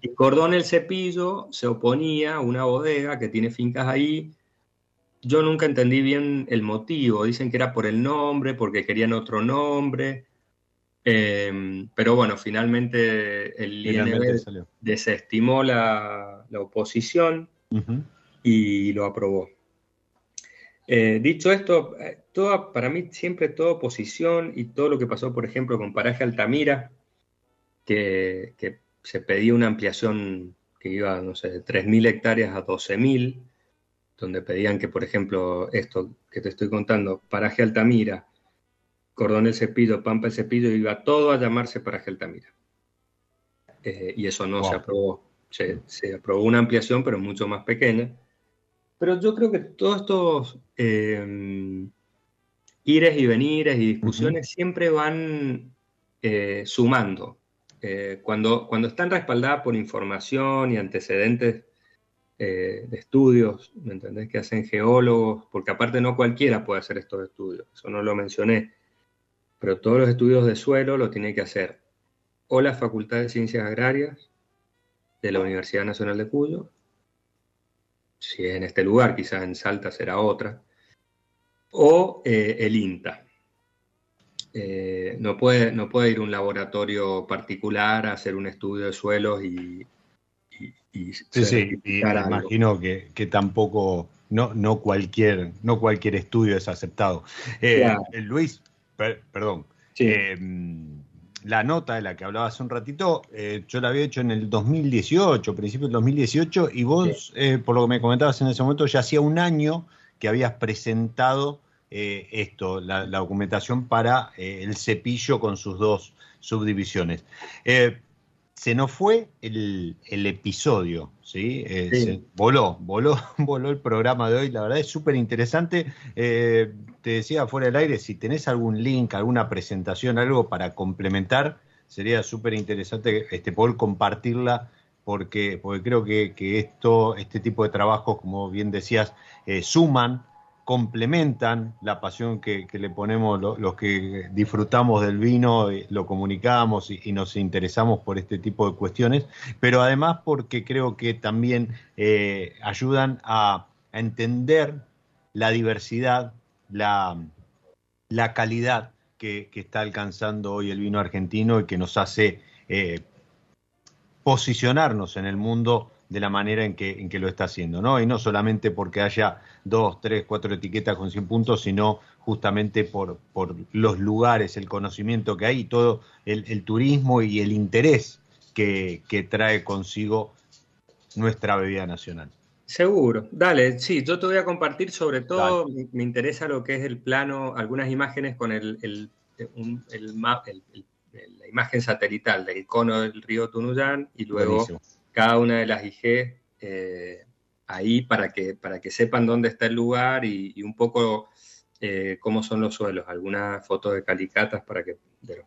y Cordón el Cepillo se oponía a una bodega que tiene fincas ahí. Yo nunca entendí bien el motivo. Dicen que era por el nombre, porque querían otro nombre. Em, pero bueno, finalmente el INB desestimó la, oposición y lo aprobó. Eh, dicho esto, eh, para mí siempre toda oposición y todo lo que pasó, por ejemplo, con Paraje Altamira, que se pedía una ampliación que iba, no sé, de 3.000 hectáreas a 12.000, donde pedían que, por ejemplo, esto que te estoy contando, paraje Altamira, Cordón el Cepillo, Pampa el Cepillo, iba todo a llamarse paraje Altamira. Eh, y eso no se aprobó. Se, aprobó una ampliación, pero mucho más pequeña. Pero yo creo que todos estos eh, ires y venires y discusiones siempre van eh, sumando. Eh, cuando, cuando están respaldadas por información y antecedentes eh, de estudios, ¿me entendés? Que hacen geólogos, porque aparte no cualquiera puede hacer estos estudios, eso no lo mencioné, pero todos los estudios de suelo lo tiene que hacer o la Facultad de Ciencias Agrarias de la Universidad Nacional de Cuyo, si es en este lugar, quizás en Salta será otra, o el INTA, eh, no, puede, no puede ir a un laboratorio particular a hacer un estudio de suelos y... y, sí, sí, imagino que, tampoco, no, no, cualquier, no cualquier estudio es aceptado. Eh, eh, Luis, perdón. la nota de la que hablaba hace un ratito, yo la había hecho en el 2018, principio del 2018, y vos, por lo que me comentabas en ese momento, ya hacía un año que habías presentado eh, esto, la, documentación para eh, el cepillo con sus dos subdivisiones. Eh, se nos fue el, episodio, ¿sí? voló, voló, voló el programa de hoy, la verdad es súper interesante. te decía fuera del aire, si tenés algún link, alguna presentación, algo para complementar, sería súper interesante este, poder compartirla porque, porque creo que, que, esto, este tipo de trabajos, como bien decías, suman complementan la pasión que, le ponemos los que disfrutamos del vino, lo comunicamos y, nos interesamos por este tipo de cuestiones, pero además porque creo que también eh, ayudan a, entender la diversidad, la, la calidad que, está alcanzando hoy el vino argentino y que nos hace eh, posicionarnos en el mundo de la manera en que, en que lo está haciendo, ¿no? Y no solamente porque haya dos, tres, cuatro etiquetas con 100 puntos, sino justamente por, por los lugares, el conocimiento que hay y todo el, turismo y el interés que, trae consigo nuestra bebida nacional. Seguro, dale, sí, yo te voy a compartir sobre todo, me, interesa lo que es el plano, algunas imágenes con el, el, la imagen satelital del cono del río Tunuyán y luego cada una de las IG eh, ahí para que, para que sepan dónde está el lugar y, un poco eh, cómo son los suelos. Algunas fotos de calicatas para que, de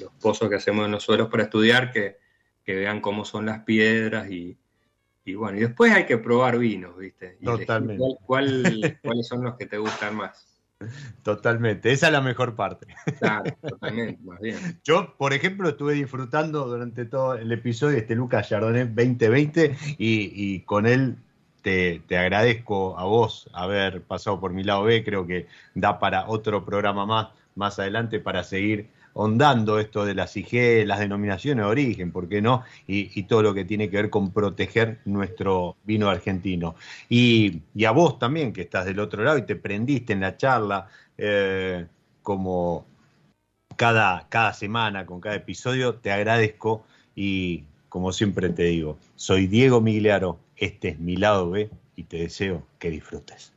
los, pozos que hacemos en los suelos para estudiar, que, vean cómo son las piedras y, bueno, y después hay que probar vinos, ¿viste? Totalmente. ¿Cuáles son los que te gustan más? Totalmente, esa es la mejor parte. Claro, totalmente, más bien. Yo, por ejemplo, estuve disfrutando durante todo el episodio de este Lucas Chardonnay 2020 y, con él te, agradezco a vos haber pasado por mi lado B, creo que da para otro programa más, más adelante para seguir hondando esto de las IG, las denominaciones de origen, ¿por qué no? Y, todo lo que tiene que ver con proteger nuestro vino argentino. Y, a vos también, que estás del otro lado y te prendiste en la charla, eh, como cada, cada semana, con cada episodio, te agradezco y como siempre te digo, soy Diego Migliaro, este es mi lado B y te deseo que disfrutes.